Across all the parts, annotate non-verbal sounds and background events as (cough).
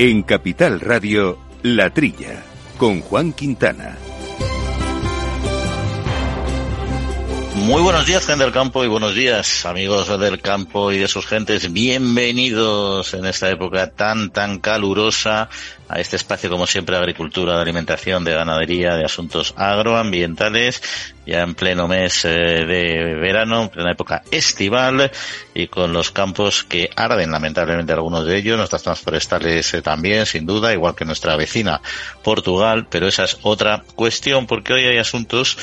En Capital Radio, La Trilla, con Juan Quintana. Muy buenos días, gente del campo, y buenos días, amigos del campo y de sus gentes. Bienvenidos en esta época tan, tan calurosa a este espacio, como siempre, agricultura, de alimentación, de ganadería, de asuntos agroambientales, ya en pleno mes eh, de verano, en plena época estival, y con los campos que arden, lamentablemente, algunos de ellos, nuestras zonas forestales eh, también, sin duda, igual que nuestra vecina Portugal, pero esa es otra cuestión, porque hoy hay asuntos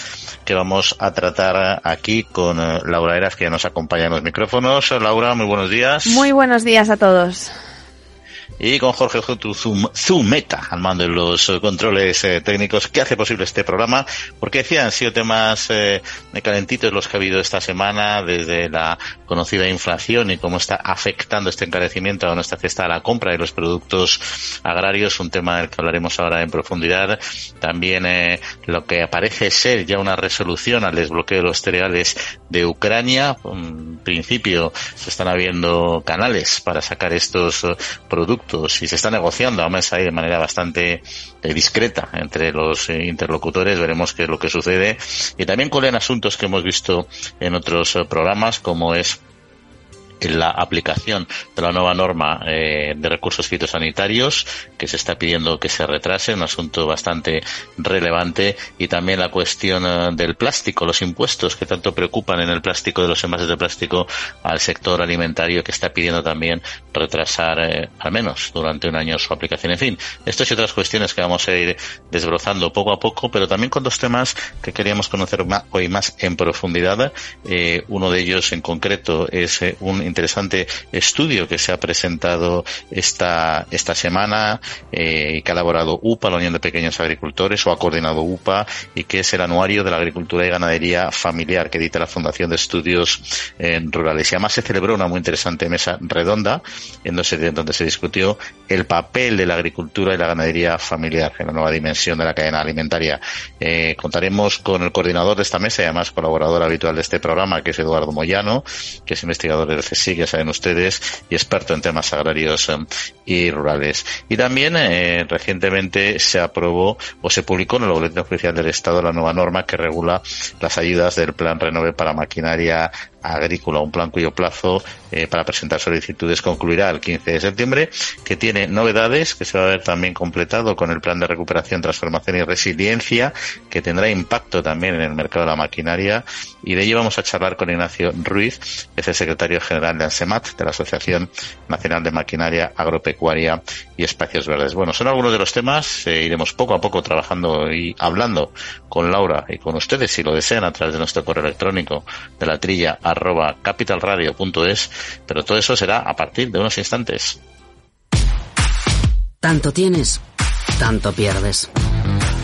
que vamos a tratar aquí con eh, Laura Eras, que ya nos acompaña en los micrófonos. Laura, muy buenos días. Muy buenos días a todos y con Jorge Zumeta al mando de los controles eh, técnicos que hace posible este programa, porque decía han sido temas eh, calentitos los que ha habido esta semana, desde la conocida inflación y cómo está afectando este encarecimiento a nuestra cesta a la compra de los productos agrarios, un tema del que hablaremos ahora en profundidad. También eh, lo que parece ser ya una resolución al desbloqueo de los cereales de Ucrania. En principio se están habiendo canales para sacar estos eh, productos y se está negociando además ahí de manera bastante eh, discreta entre los eh, interlocutores, veremos qué es lo que sucede. Y también en asuntos que hemos visto en otros eh, programas como es la aplicación de la nueva norma eh, de recursos fitosanitarios que se está pidiendo que se retrase, un asunto bastante relevante y también la cuestión eh, del plástico, los impuestos que tanto preocupan en el plástico de los envases de plástico al sector alimentario que está pidiendo también retrasar eh, al menos durante un año su aplicación. En fin, estas y otras cuestiones que vamos a ir desbrozando poco a poco, pero también con dos temas que queríamos conocer hoy más en profundidad. uno de ellos en concreto es un interesante estudio que se ha presentado esta, esta semana eh, que ha elaborado UPA, la Unión de Pequeños Agricultores, o ha coordinado UPA, y que es el anuario de la agricultura y ganadería familiar que edita la Fundación de Estudios eh, Rurales. Y además se celebró una muy interesante mesa redonda en donde se discutió el papel de la agricultura y la ganadería familiar en la nueva dimensión de la cadena alimentaria. Eh, contaremos con el coordinador de esta mesa y además colaborador habitual de este programa, que es Eduardo Moyano, que es investigador del sí, ya saben ustedes, y experto en temas agrarios eh, y rurales. Y también eh, recientemente se aprobó o se publicó en el Boletín Oficial del Estado la nueva norma que regula las ayudas del Plan Renove para maquinaria agrícola, un plan cuyo plazo eh, para presentar solicitudes concluirá el 15 de septiembre, que tiene novedades que se va a ver también completado con el plan de recuperación, transformación y resiliencia, que tendrá impacto también en el mercado de la maquinaria. Y de ello vamos a charlar con Ignacio Ruiz, que es el secretario general de ANSEMAT, de la Asociación Nacional de Maquinaria Agropecuaria y Espacios Verdes. Bueno, son algunos de los temas, eh, iremos poco a poco trabajando y hablando con Laura y con ustedes, si lo desean, a través de nuestro correo electrónico de la trilla arroba capitalradio.es, pero todo eso será a partir de unos instantes. Tanto tienes, tanto pierdes.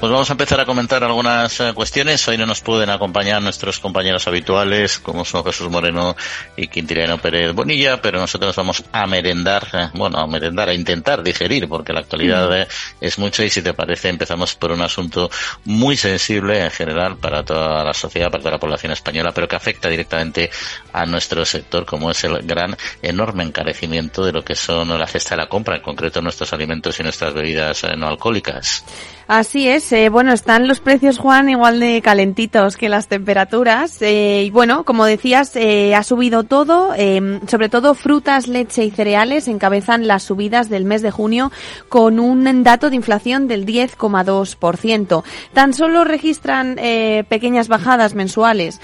pues vamos a empezar a comentar algunas eh, cuestiones. Hoy no nos pueden acompañar nuestros compañeros habituales, como son Jesús Moreno y Quintiliano Pérez Bonilla, pero nosotros vamos a merendar, eh, bueno, a merendar, a intentar digerir, porque la actualidad eh, es mucho y si te parece empezamos por un asunto muy sensible en general para toda la sociedad, para toda la población española, pero que afecta directamente a nuestro sector, como es el gran, enorme encarecimiento de lo que son la cesta de la compra, en concreto nuestros alimentos y nuestras bebidas no alcohólicas. Así es, eh, bueno, están los precios, Juan, igual de calentitos que las temperaturas. Eh, y bueno, como decías, eh, ha subido todo, em, sobre todo frutas, leche y cereales encabezan las subidas del mes de junio con un dato de inflación del 10,2%. Tan solo registran pequeñas bajadas mensuales,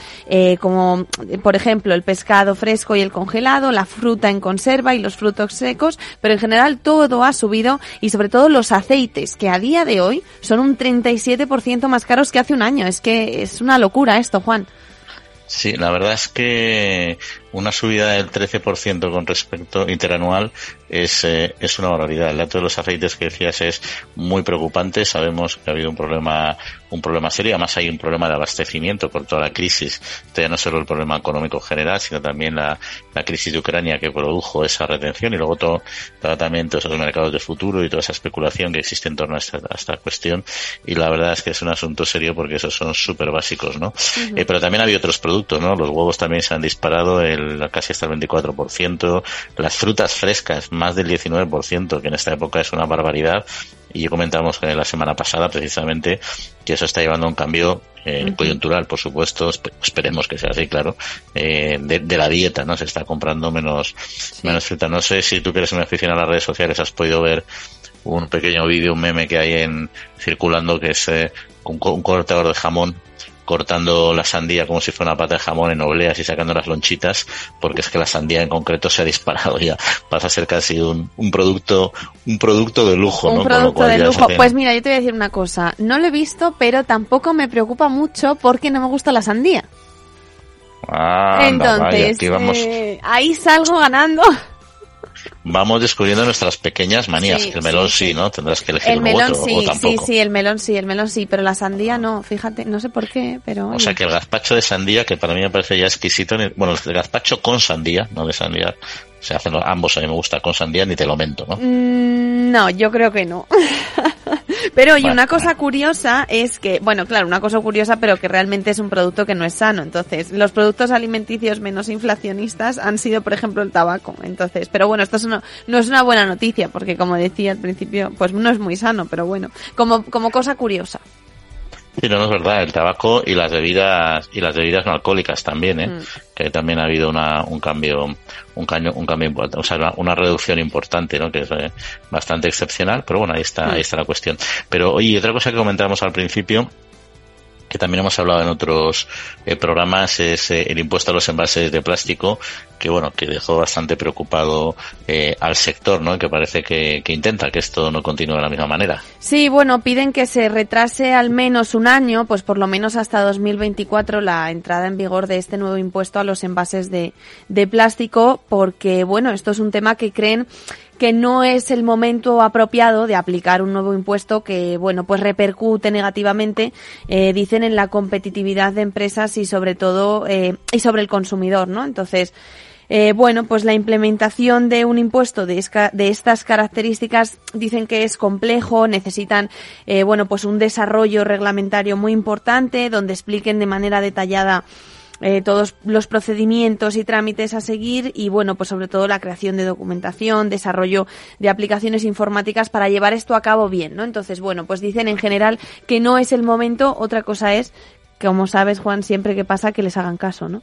como por ejemplo el pescado fresco y el congelado, la fruta en conserva y los frutos secos, pero en general todo ha subido y sobre todo los aceites, que a día de hoy son un 37% más caros que hace un año. Es que es una locura esto, Juan. Sí, la verdad es que una subida del 13% con respecto interanual es, eh, es una barbaridad. El dato de los aceites que decías es muy preocupante. Sabemos que ha habido un problema, un problema serio. Además hay un problema de abastecimiento por toda la crisis. Esto ya no solo el problema económico general, sino también la, la crisis de Ucrania que produjo esa retención y luego todo, también todos esos mercados de futuro y toda esa especulación que existe en torno a esta, esta cuestión. Y la verdad es que es un asunto serio porque esos son súper básicos, ¿no? eh, pero también había otros productos, ¿no? Los huevos también se han disparado. El casi hasta el 24%, las frutas frescas más del 19%, que en esta época es una barbaridad. Y comentamos la semana pasada precisamente que eso está llevando a un cambio eh, coyuntural, por supuesto, esperemos que sea así, claro, eh, de, la dieta, ¿no? Se está comprando menos, menos fruta. No sé si tú que eres una aficionado a las redes sociales has podido ver un pequeño vídeo, un meme que hay en circulando que es eh, un, un cortador de jamón cortando la sandía como si fuera una pata de jamón en obleas y sacando las lonchitas, porque es que la sandía en concreto se ha disparado ya. Pasa a ser casi un, un producto, un producto de lujo, un producto de lujo. Pues mira, yo te voy a decir una cosa. No lo he visto, pero tampoco me preocupa mucho porque no me gusta la sandía. Entonces, eh, ahí salgo ganando vamos descubriendo nuestras pequeñas manías. el melón sí, ¿no? Tendrás que elegir el melón sí, Sí, sí, el melón sí, el melón sí, pero la sandía no, fíjate, no sé por qué, pero... O sea que el gazpacho de sandía, que para mí me parece ya exquisito, bueno, el gazpacho con sandía, no de sandía, se hacen ambos, a mí me gusta con sandía, ni te lo mento, ¿no? Mm, no, yo creo que no. (laughs) pero oye, una cosa curiosa es que, bueno, claro, una cosa curiosa, pero que realmente es un producto que no es sano. Entonces, los productos alimenticios menos inflacionistas han sido, por ejemplo, el tabaco. Entonces, pero bueno, esto no, no es una buena noticia, porque como decía al principio, pues no es muy sano, pero bueno, como, como cosa curiosa. Sí, no, es verdad, el tabaco y las bebidas y las bebidas no alcohólicas también, ¿eh? Mm. que también ha habido una, un cambio, un cambio, un cambio importante, o sea, una, reducción importante, ¿no? que es eh, bastante excepcional, pero bueno, ahí está, ahí mm. está la cuestión. Pero oye, otra cosa que comentamos al principio que también hemos hablado en otros eh, programas, es eh, el impuesto a los envases de plástico, que bueno, que dejó bastante preocupado eh, al sector, ¿no? Que parece que, intenta que esto no continúe de la misma manera. Sí, bueno, piden que se retrase al menos un año, pues por lo menos hasta 2024 la entrada en vigor de este nuevo impuesto a los envases de, de plástico, porque bueno, esto es un tema que creen que no es el momento apropiado de aplicar un nuevo impuesto que, bueno, pues repercute negativamente, eh, dicen, en la competitividad de empresas y sobre todo, eh, y sobre el consumidor, ¿no? Entonces, eh, bueno, pues la implementación de un impuesto de, de, estas características dicen que es complejo, necesitan, eh, bueno, pues un desarrollo reglamentario muy importante donde expliquen de manera detallada eh, todos los procedimientos y trámites a seguir y bueno, pues sobre todo la creación de documentación, desarrollo de aplicaciones informáticas para llevar esto a cabo bien, ¿no? Entonces, bueno, pues dicen en general que no es el momento, otra cosa es, como sabes, Juan, siempre que pasa que les hagan caso, ¿no?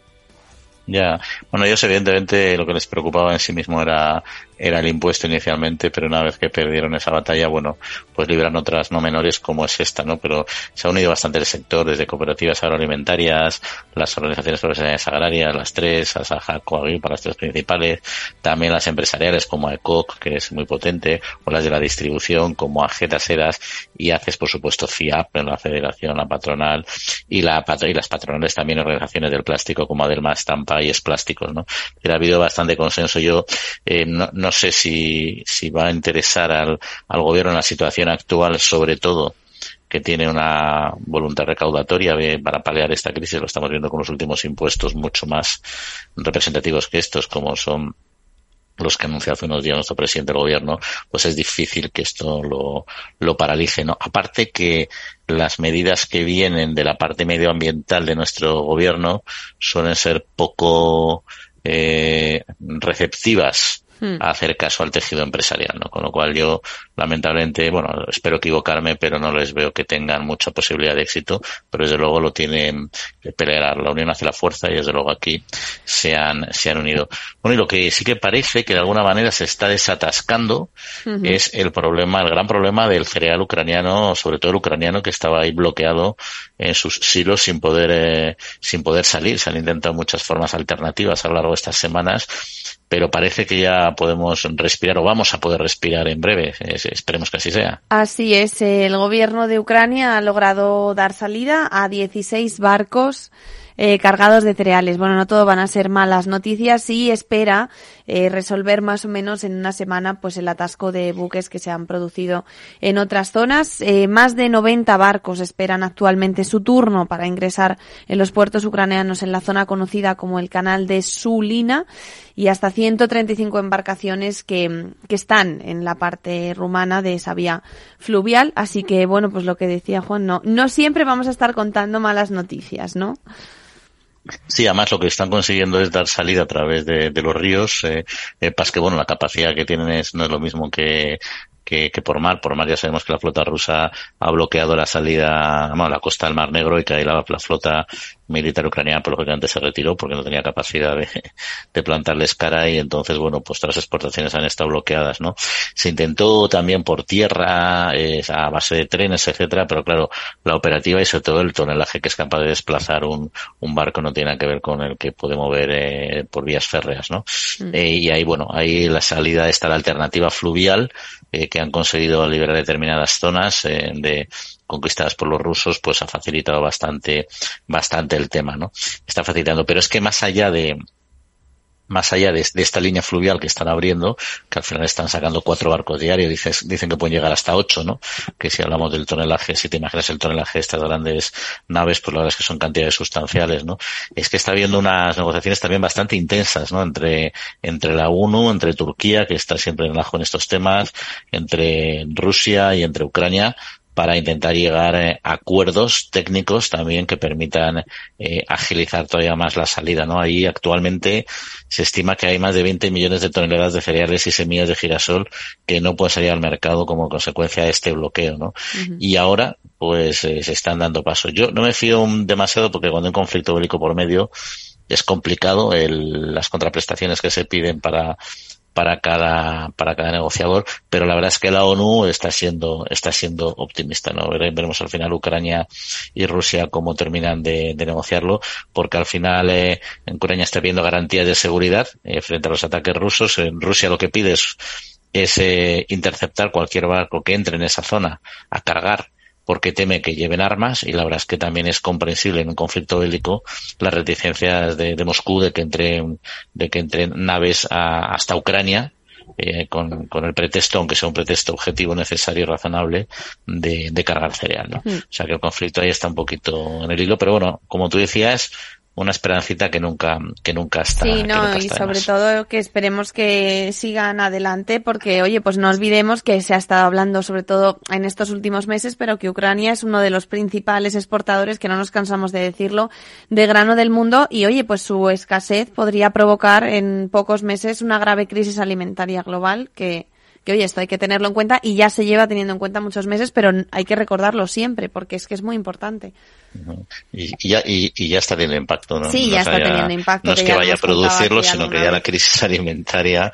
Ya, bueno, ellos evidentemente lo que les preocupaba en sí mismo era era el impuesto inicialmente, pero una vez que perdieron esa batalla, bueno, pues libran otras no menores como es esta, ¿no? Pero se ha unido bastante el sector, desde cooperativas agroalimentarias, las organizaciones profesionales agrarias, las tres, Asaja, para las tres principales, también las empresariales como ECOC, que es muy potente, o las de la distribución como AGETA Sedas y haces, por supuesto, FIAP, en la Federación, la patronal, y, la, y las patronales también organizaciones del plástico como Adelma, Estampa y Es Plásticos, ¿no? Pero ha habido bastante consenso. Yo eh, no, no no sé si, si va a interesar al, al gobierno en la situación actual, sobre todo que tiene una voluntad recaudatoria para paliar esta crisis. Lo estamos viendo con los últimos impuestos mucho más representativos que estos, como son los que anunció hace unos días nuestro presidente del gobierno, pues es difícil que esto lo, lo paralice, ¿no? Aparte que las medidas que vienen de la parte medioambiental de nuestro gobierno suelen ser poco eh, receptivas Hmm. a hacer caso al tejido empresarial, ¿no? Con lo cual yo, lamentablemente, bueno, espero equivocarme, pero no les veo que tengan mucha posibilidad de éxito, pero desde luego lo tienen que pelear. La unión hace la fuerza y desde luego aquí se han, se han unido. Bueno, y lo que sí que parece que de alguna manera se está desatascando es el problema, el gran problema del cereal ucraniano, sobre todo el ucraniano que estaba ahí bloqueado en sus silos sin poder, eh, sin poder salir. Se han intentado muchas formas alternativas a lo largo de estas semanas pero parece que ya podemos respirar o vamos a poder respirar en breve. Esperemos que así sea. Así es. El gobierno de Ucrania ha logrado dar salida a 16 barcos eh, cargados de cereales. Bueno, no todo van a ser malas noticias y espera eh, resolver más o menos en una semana pues el atasco de buques que se han producido en otras zonas. Eh, más de 90 barcos esperan actualmente su turno para ingresar en los puertos ucranianos en la zona conocida como el canal de Sulina y hasta 135 embarcaciones que, que están en la parte rumana de esa vía fluvial. Así que, bueno, pues lo que decía Juan, no, no siempre vamos a estar contando malas noticias, ¿no? Sí, además lo que están consiguiendo es dar salida a través de, los ríos. Eh, eh, que bueno, la capacidad que tienen es, no es lo mismo que, que, que, por mar. Por mar ya sabemos que la flota rusa ha bloqueado la salida, bueno, la costa del Mar Negro y que ahí la, la flota militar ucraniana, pues lógicamente se retiró porque no tenía capacidad de, (laughs) de, plantarles cara y entonces, bueno, pues todas las exportaciones han estado bloqueadas, ¿no? Se intentó también por tierra, eh, a base de trenes, etcétera, pero claro, la operativa y sobre todo el tonelaje que es capaz de desplazar un, un barco no tiene nada que ver con el que puede mover eh, por vías férreas, ¿no? Mm. Eh, y ahí, bueno, ahí la salida está la alternativa fluvial, eh, que han conseguido liberar determinadas zonas eh, de conquistadas por los rusos, pues ha facilitado bastante, bastante el tema, ¿no? Está facilitando. Pero es que más allá de, más allá de, esta línea fluvial que están abriendo, que al final están sacando cuatro barcos diarios, dicen que pueden llegar hasta ocho, ¿no? Que si hablamos del tonelaje, si te imaginas el tonelaje de estas grandes naves, pues la verdad es que son cantidades sustanciales, ¿no? Es que está habiendo unas negociaciones también bastante intensas, ¿no? Entre, entre la ONU, entre Turquía, que está siempre en ajo en estos temas, entre Rusia y entre Ucrania, para intentar llegar a acuerdos técnicos también que permitan eh, agilizar todavía más la salida, ¿no? Ahí actualmente se estima que hay más de 20 millones de toneladas de cereales y semillas de girasol que no pueden salir al mercado como consecuencia de este bloqueo, ¿no? Uh -huh. Y ahora, pues, eh, se están dando pasos. Yo no me fío demasiado porque cuando hay un conflicto bélico por medio es complicado el, las contraprestaciones que se piden para para cada para cada negociador pero la verdad es que la ONU está siendo está siendo optimista no veremos al final Ucrania y Rusia cómo terminan de, negociarlo porque al final eh, en Ucrania está viendo garantías de seguridad eh, frente a los ataques rusos. En Rusia lo que pide es, es eh, interceptar cualquier barco que entre en esa zona a cargar porque teme que lleven armas y la verdad es que también es comprensible en un conflicto bélico las reticencias de, de Moscú de que entren de que entren naves a, hasta Ucrania eh, con, con, el pretexto, aunque sea un pretexto objetivo necesario y razonable, de, de cargar cereal. ¿no? Mm. O sea que el conflicto ahí está un poquito en el hilo, pero bueno, como tú decías, una esperancita que nunca que nunca está sí no y sobre todo que esperemos que sigan adelante porque oye pues no olvidemos que se ha estado hablando sobre todo en estos últimos meses pero que Ucrania es uno de los principales exportadores que no nos cansamos de decirlo de grano del mundo y oye pues su escasez podría provocar en pocos meses una grave crisis alimentaria global que que oye, esto hay que tenerlo en cuenta y ya se lleva teniendo en cuenta muchos meses, pero hay que recordarlo siempre porque es que es muy importante. Y, y, ya, y, y, ya está teniendo impacto, ¿no? Sí, no ya está haya, teniendo impacto. No es que, que vaya a producirlo, sino que ya la crisis (laughs) alimentaria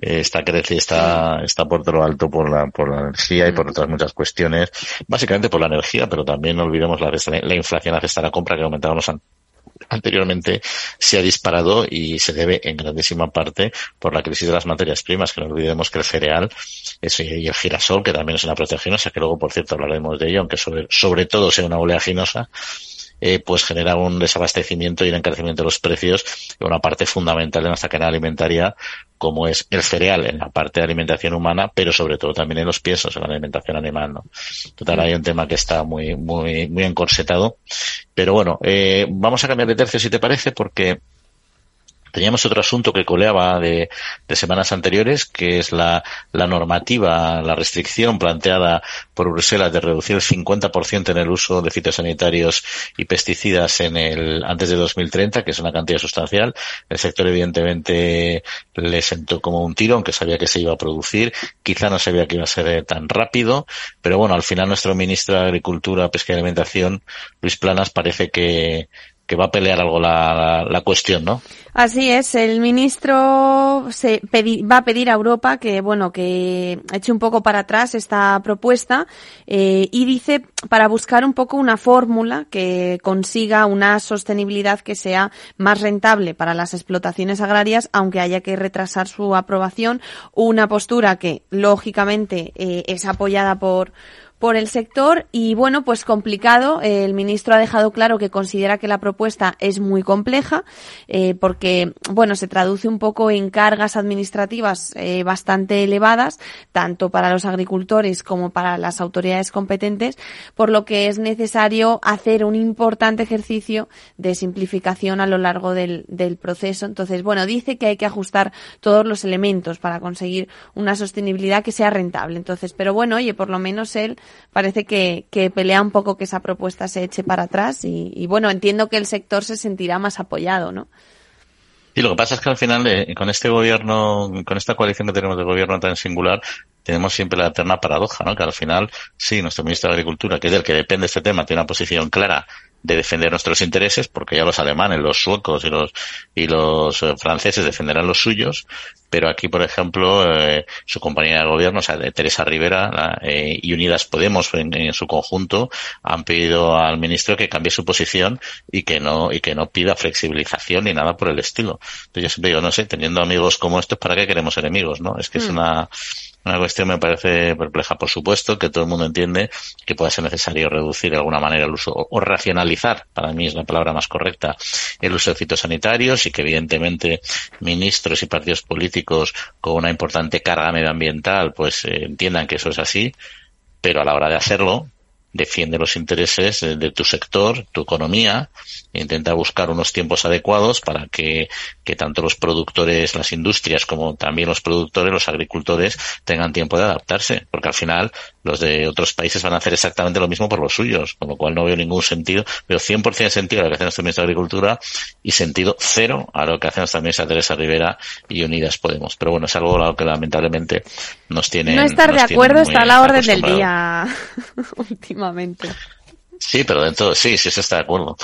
eh, está crece, está, sí. está por todo lo alto por la, por la energía y por otras muchas cuestiones. Básicamente por la energía, pero también no olvidemos la, la inflación, la cesta de la compra que comentábamos antes anteriormente se ha disparado y se debe en grandísima parte por la crisis de las materias primas, que no olvidemos que el cereal es, y el girasol, que también es una proteaginosa, que luego por cierto hablaremos de ello, aunque sobre, sobre todo sea una oleaginosa, eh, pues genera un desabastecimiento y un encarecimiento de los precios en una parte fundamental de nuestra cadena alimentaria como es el cereal en la parte de alimentación humana, pero sobre todo también en los piensos, en la alimentación animal, ¿no? Total, hay un tema que está muy, muy, muy encorsetado. Pero bueno, eh, vamos a cambiar de tercio si te parece, porque Teníamos otro asunto que coleaba de, de semanas anteriores, que es la, la, normativa, la restricción planteada por Bruselas de reducir el 50% en el uso de fitosanitarios y pesticidas en el, antes de 2030, que es una cantidad sustancial. El sector evidentemente le sentó como un tiro, aunque sabía que se iba a producir. Quizá no sabía que iba a ser tan rápido, pero bueno, al final nuestro ministro de Agricultura, Pesca y Alimentación, Luis Planas, parece que, que va a pelear algo la, la, cuestión, ¿no? Así es, el ministro se va a pedir a Europa que, bueno, que eche un poco para atrás esta propuesta eh, y dice para buscar un poco una fórmula que consiga una sostenibilidad que sea más rentable para las explotaciones agrarias, aunque haya que retrasar su aprobación, una postura que lógicamente eh, es apoyada por por el sector y bueno, pues complicado. El ministro ha dejado claro que considera que la propuesta es muy compleja eh, porque bueno, se traduce un poco en cargas administrativas eh, bastante elevadas, tanto para los agricultores como para las autoridades competentes, por lo que es necesario hacer un importante ejercicio de simplificación a lo largo del, del proceso. Entonces, bueno, dice que hay que ajustar todos los elementos para conseguir una sostenibilidad que sea rentable. Entonces, pero bueno, oye, por lo menos él parece que, que pelea un poco que esa propuesta se eche para atrás y, bueno, entiendo que el sector se sentirá más apoyado, ¿no? Y lo que pasa es que al final, eh, con este gobierno, con esta coalición que tenemos de gobierno tan singular, tenemos siempre la eterna paradoja, ¿no? Que al final, sí, nuestro ministro de Agricultura, que es del que depende este tema, tiene una posición clara de defender nuestros intereses, porque ya los alemanes, los suecos y los y los eh, franceses defenderán los suyos, pero aquí, por ejemplo, eh, su compañera de gobierno, o sea, de Teresa Rivera la, eh, y Unidas Podemos en, en, su conjunto han pedido al ministro que cambie su posición y que no y que no pida flexibilización ni nada por el estilo. Entonces yo siempre digo, no sé, teniendo amigos como estos, ¿para qué queremos enemigos? ¿No? Es que mm. es una una cuestión me parece perpleja, por supuesto, que todo el mundo entiende que puede ser necesario reducir de alguna manera el uso o racionalizar, para mí es la palabra más correcta, el uso de fitosanitarios y que evidentemente ministros y partidos políticos con una importante carga medioambiental pues eh, entiendan que eso es así, pero a la hora de hacerlo defiende los intereses de tu sector, tu economía, intenta buscar unos tiempos adecuados para que, que, tanto los productores, las industrias, como también los productores, los agricultores, tengan tiempo de adaptarse, porque al final los de otros países van a hacer exactamente lo mismo por los suyos, con lo cual no veo ningún sentido, veo 100% de sentido a lo que hace nuestro ministro de Agricultura y sentido cero a lo que hace nuestra ministra Teresa Rivera y Unidas Podemos. Pero bueno, es algo a lo que lamentablemente nos tiene. No estar de acuerdo está a la orden del día (laughs) últimamente. Sí, pero dentro, sí, sí se está de acuerdo.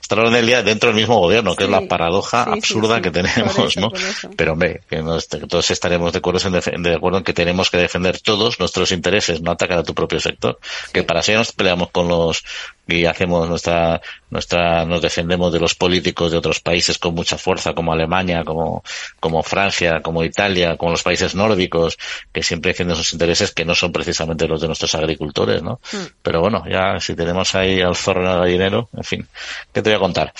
Está la orden del día dentro del mismo gobierno, que sí, es la paradoja sí, absurda sí, que tenemos, eso, ¿no? Pero hombre, que, nos, que, todos estaremos de acuerdo, en, de acuerdo en que tenemos que defender todos nuestros intereses, no atacar a tu propio sector. Que para si nos peleamos con los y hacemos nuestra, nuestra, nos defendemos de los políticos de otros países con mucha fuerza, como Alemania, como, como Francia, como Italia, como los países nórdicos, que siempre defienden sus intereses que no son precisamente los de nuestros agricultores, ¿no? Mm. Pero bueno, ya si tenemos ahí al zorro en el gallinero, en fin, ¿qué te voy a contar?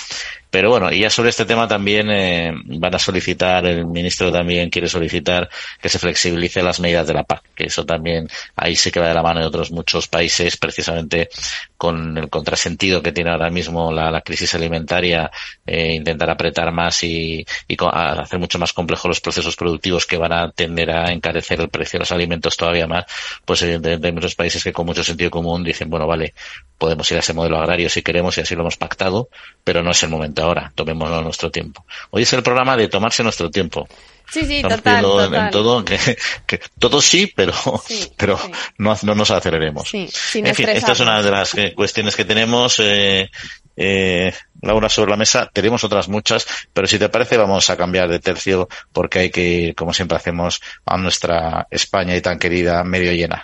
Pero bueno, y ya sobre este tema también eh, van a solicitar, el ministro también quiere solicitar que se flexibilice las medidas de la PAC, que eso también ahí se queda de la mano de otros muchos países, precisamente con el contrasentido que tiene ahora mismo la, crisis alimentaria, eh, intentar apretar más y, y hacer mucho más complejos los procesos productivos que van a tender a encarecer el precio de los alimentos todavía más, pues evidentemente hay muchos países que con mucho sentido común dicen, bueno, vale, podemos ir a ese modelo agrario si queremos y así lo hemos pactado, pero no es el momento ahora, tomémoslo nuestro tiempo. Hoy es el programa de tomarse nuestro tiempo. Sí, sí, total, total. En todo, que, que, todo sí, pero, sí, (laughs) pero sí. No, no nos aceleremos. Sí, en fin, esta es una de las cuestiones que tenemos. Eh, eh, Laura, sobre la mesa. Tenemos otras muchas, pero si te parece vamos a cambiar de tercio porque hay que ir, como siempre hacemos, a nuestra España y tan querida medio llena.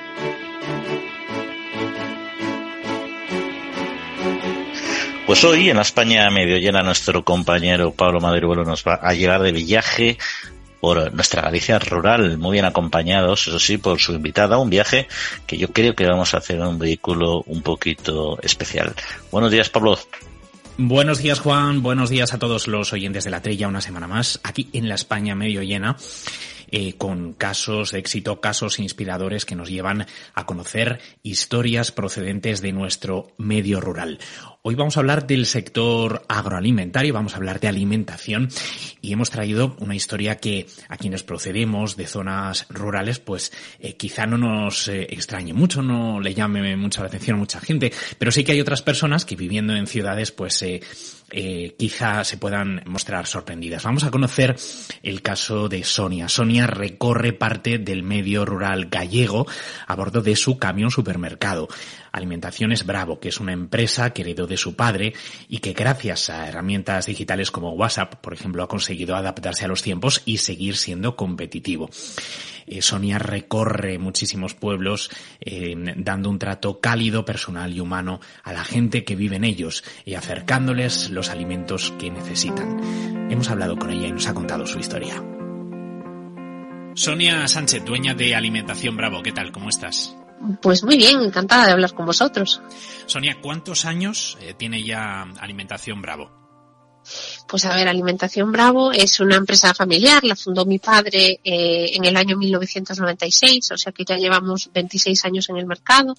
Pues hoy en la España medio llena nuestro compañero Pablo Madribuelo nos va a llegar de viaje por nuestra Galicia rural, muy bien acompañados, eso sí, por su invitada, un viaje que yo creo que vamos a hacer en un vehículo un poquito especial. Buenos días, Pablo. Buenos días, Juan. Buenos días a todos los oyentes de la Trilla, una semana más, aquí en la España medio llena. Eh, con casos de éxito, casos inspiradores que nos llevan a conocer historias procedentes de nuestro medio rural. Hoy vamos a hablar del sector agroalimentario, vamos a hablar de alimentación y hemos traído una historia que a quienes procedemos de zonas rurales pues eh, quizá no nos eh, extrañe mucho, no le llame mucho la atención a mucha gente, pero sí que hay otras personas que viviendo en ciudades pues eh, eh, quizá se puedan mostrar sorprendidas. Vamos a conocer el caso de Sonia. Sonia recorre parte del medio rural gallego a bordo de su camión supermercado. Alimentaciones Bravo, que es una empresa que heredó de su padre y que gracias a herramientas digitales como WhatsApp, por ejemplo, ha conseguido adaptarse a los tiempos y seguir siendo competitivo. Eh, Sonia recorre muchísimos pueblos eh, dando un trato cálido, personal y humano a la gente que vive en ellos y acercándoles alimentos que necesitan. Hemos hablado con ella y nos ha contado su historia. Sonia Sánchez, dueña de Alimentación Bravo, ¿qué tal? ¿Cómo estás? Pues muy bien, encantada de hablar con vosotros. Sonia, ¿cuántos años eh, tiene ya Alimentación Bravo? Pues a ver, Alimentación Bravo es una empresa familiar, la fundó mi padre eh, en el año 1996, o sea que ya llevamos 26 años en el mercado.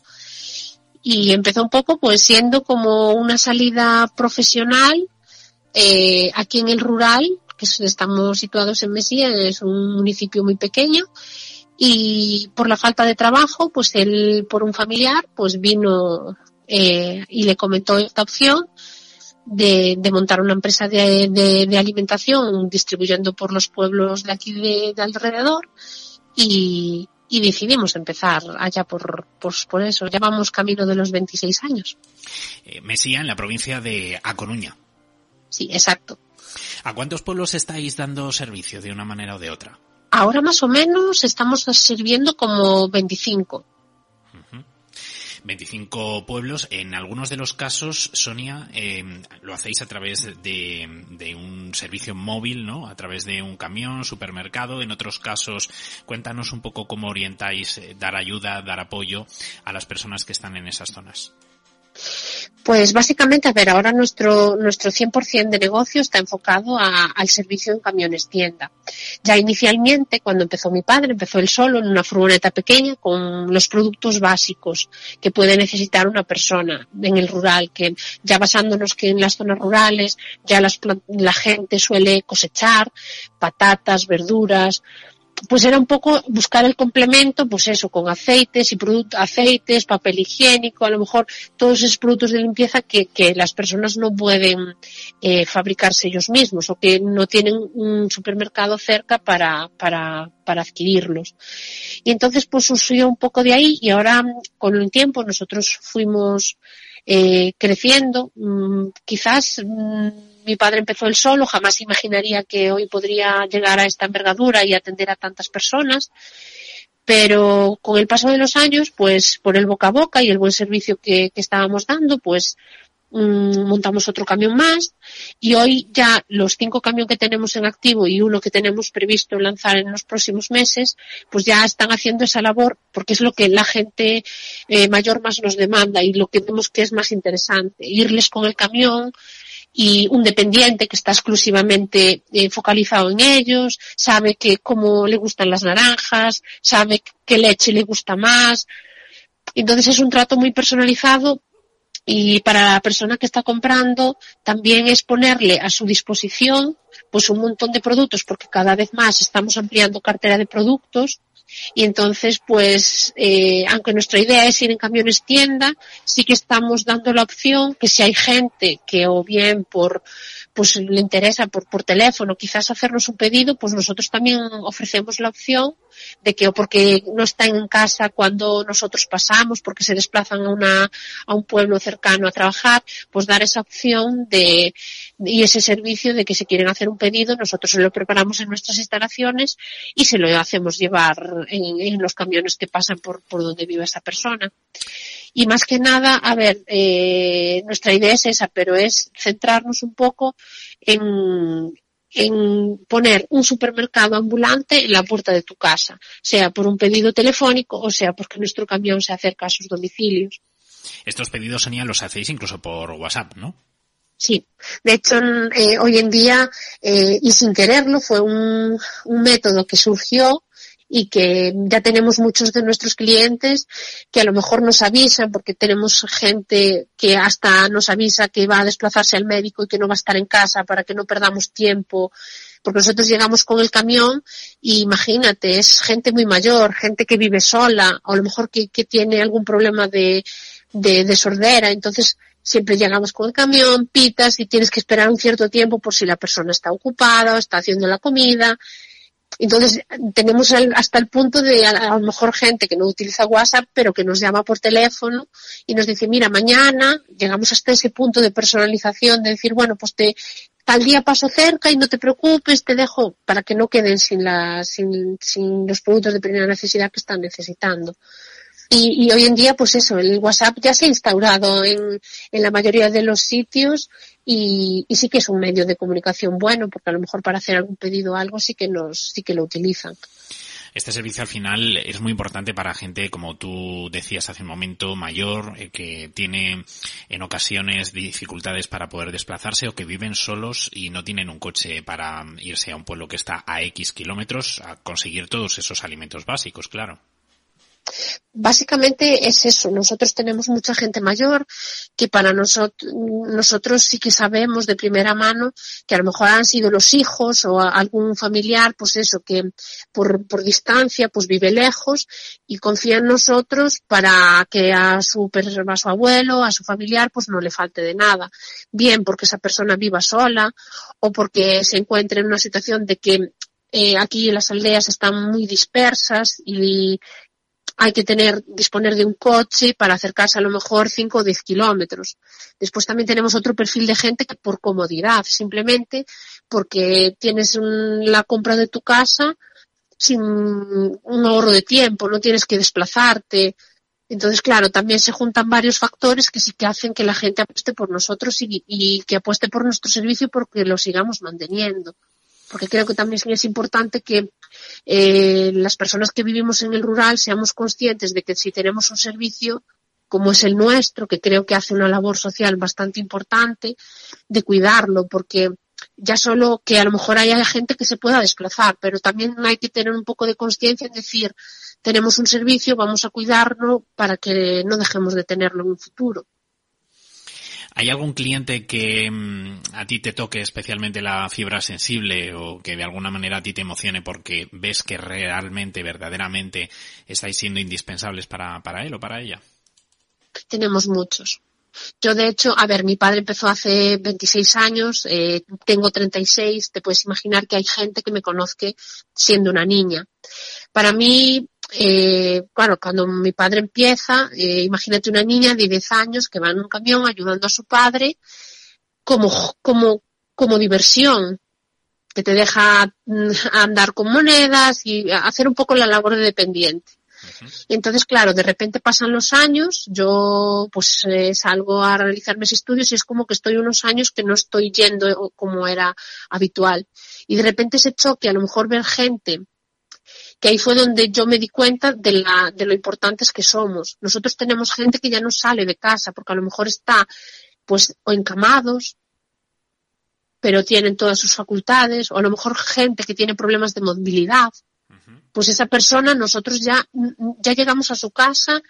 Y empezó un poco pues siendo como una salida profesional eh, aquí en el rural, que estamos situados en Mesía, es un municipio muy pequeño, y por la falta de trabajo, pues él, por un familiar, pues vino eh, y le comentó esta opción de, de montar una empresa de, de, de, alimentación distribuyendo por los pueblos de aquí de, de alrededor y, y, decidimos empezar allá por, por, por, eso. Ya vamos camino de los 26 años. Eh, Mesía, en la provincia de A Coruña. Sí, exacto. ¿A cuántos pueblos estáis dando servicio de una manera o de otra? Ahora más o menos estamos sirviendo como 25. 25 pueblos. En algunos de los casos, Sonia, eh, lo hacéis a través de, un servicio móvil, ¿no? A través de un camión, supermercado. En otros casos, cuéntanos un poco cómo orientáis, eh, dar ayuda, dar apoyo a las personas que están en esas zonas. Pues básicamente, a ver, ahora nuestro, nuestro 100% de negocio está enfocado a, al servicio en camiones tienda. Ya inicialmente, cuando empezó mi padre, empezó él solo en una furgoneta pequeña con los productos básicos que puede necesitar una persona en el rural, que ya basándonos que en las zonas rurales ya las, la gente suele cosechar patatas, verduras, pues era un poco buscar el complemento, pues eso, con aceites y productos, aceites, papel higiénico, a lo mejor todos esos productos de limpieza que, que las personas no pueden eh, fabricarse ellos mismos o que no tienen un supermercado cerca para, para, para adquirirlos. Y entonces pues surgió un poco de ahí y ahora con el tiempo nosotros fuimos eh, creciendo, mmm, quizás mmm, mi padre empezó él solo, jamás imaginaría que hoy podría llegar a esta envergadura y atender a tantas personas. Pero con el paso de los años, pues por el boca a boca y el buen servicio que, estábamos dando, pues mmm, montamos otro camión más y hoy ya los cinco camiones que tenemos en activo y uno que tenemos previsto lanzar en los próximos meses, pues ya están haciendo esa labor porque es lo que la gente eh, mayor más nos demanda y lo que vemos que es más interesante, irles con el camión, y un dependiente que está exclusivamente eh, focalizado en ellos, sabe que cómo le gustan las naranjas, sabe qué leche le gusta más. Entonces es un trato muy personalizado y para la persona que está comprando también es ponerle a su disposición pues un montón de productos porque cada vez más estamos ampliando cartera de productos y entonces, pues, eh, aunque nuestra idea es ir en camiones tienda, sí que estamos dando la opción que si hay gente que o bien por pues le interesa por, por teléfono quizás hacernos un pedido, pues nosotros también ofrecemos la opción de que o porque no están en casa cuando nosotros pasamos, porque se desplazan a una, a un pueblo cercano a trabajar, pues dar esa opción de, y ese servicio de que si quieren hacer un pedido, nosotros se lo preparamos en nuestras instalaciones y se lo hacemos llevar en, los camiones que pasan por, por donde vive esa persona. Y más que nada, a ver, eh, nuestra idea es esa, pero es centrarnos un poco en, en poner un supermercado ambulante en la puerta de tu casa, sea por un pedido telefónico o sea porque nuestro camión se acerca a sus domicilios. Estos pedidos, Sonia, los hacéis incluso por WhatsApp, ¿no? Sí, de hecho, eh, hoy en día, eh, y sin quererlo, fue un, un método que surgió y que ya tenemos muchos de nuestros clientes que a lo mejor nos avisan porque tenemos gente que hasta nos avisa que va a desplazarse al médico y que no va a estar en casa para que no perdamos tiempo porque nosotros llegamos con el camión y imagínate, es gente muy mayor, gente que vive sola, o a lo mejor que, que tiene algún problema de, de, de sordera, entonces siempre llegamos con el camión, pitas y tienes que esperar un cierto tiempo por si la persona está ocupada o está haciendo la comida entonces, tenemos hasta el punto de a, lo mejor gente que no utiliza WhatsApp, pero que nos llama por teléfono y nos dice, mira, mañana llegamos hasta ese punto de personalización, de decir, bueno, pues te, tal día paso cerca y no te preocupes, te dejo para que no queden sin, la, sin, sin los productos de primera necesidad que están necesitando. Y, hoy en día, pues eso, el WhatsApp ya se ha instaurado en, la mayoría de los sitios y, y, sí que es un medio de comunicación bueno, porque a lo mejor para hacer algún pedido o algo sí que nos, sí que lo utilizan. Este servicio al final es muy importante para gente, como tú decías hace un momento, mayor, eh, que tiene en ocasiones dificultades para poder desplazarse o que viven solos y no tienen un coche para irse a un pueblo que está a X kilómetros a conseguir todos esos alimentos básicos, claro. Básicamente es eso. Nosotros tenemos mucha gente mayor que para nosotros, nosotros sí que sabemos de primera mano que a lo mejor han sido los hijos o algún familiar, pues eso, que por, distancia pues vive lejos y confía en nosotros para que a su, a su abuelo, a su familiar, pues no le falte de nada. Bien porque esa persona viva sola o porque se encuentre en una situación de que eh, aquí las aldeas están muy dispersas y, hay que tener, disponer de un coche para acercarse a lo mejor 5 o 10 kilómetros. Después también tenemos otro perfil de gente que por comodidad, simplemente porque tienes la compra de tu casa sin un ahorro de tiempo, no tienes que desplazarte. Entonces, claro, también se juntan varios factores que sí que hacen que la gente apueste por nosotros y que apueste por nuestro servicio porque lo sigamos manteniendo. Porque creo que también es importante que eh, las personas que vivimos en el rural seamos conscientes de que si tenemos un servicio como es el nuestro, que creo que hace una labor social bastante importante, de cuidarlo, porque ya solo que a lo mejor haya gente que se pueda desplazar, pero también hay que tener un poco de conciencia en decir, tenemos un servicio, vamos a cuidarlo para que no dejemos de tenerlo en un futuro. ¿Hay algún cliente que mm, a ti te toque especialmente la fibra sensible o que de alguna manera a ti te emocione porque ves que realmente, verdaderamente estáis siendo indispensables para, para él o para ella? Tenemos muchos. Yo, de hecho, a ver, mi padre empezó hace 26 años, eh, tengo 36, te puedes imaginar que hay gente que me conozca siendo una niña. Para mí, eh, claro, cuando mi padre empieza, eh, imagínate una niña de 10 años que va en un camión ayudando a su padre como, como, como diversión, que te deja mm, andar con monedas y hacer un poco la labor de dependiente. Entonces, claro, de repente pasan los años, yo pues eh, salgo a realizar mis estudios y es como que estoy unos años que no estoy yendo como era habitual. Y de repente ese choque, a lo mejor ver gente que ahí fue donde yo me di cuenta de, la, de lo importantes que somos. Nosotros tenemos gente que ya no sale de casa porque a lo mejor está pues o encamados, pero tienen todas sus facultades, o a lo mejor gente que tiene problemas de movilidad. Pues esa persona, nosotros ya, ya llegamos a su casa,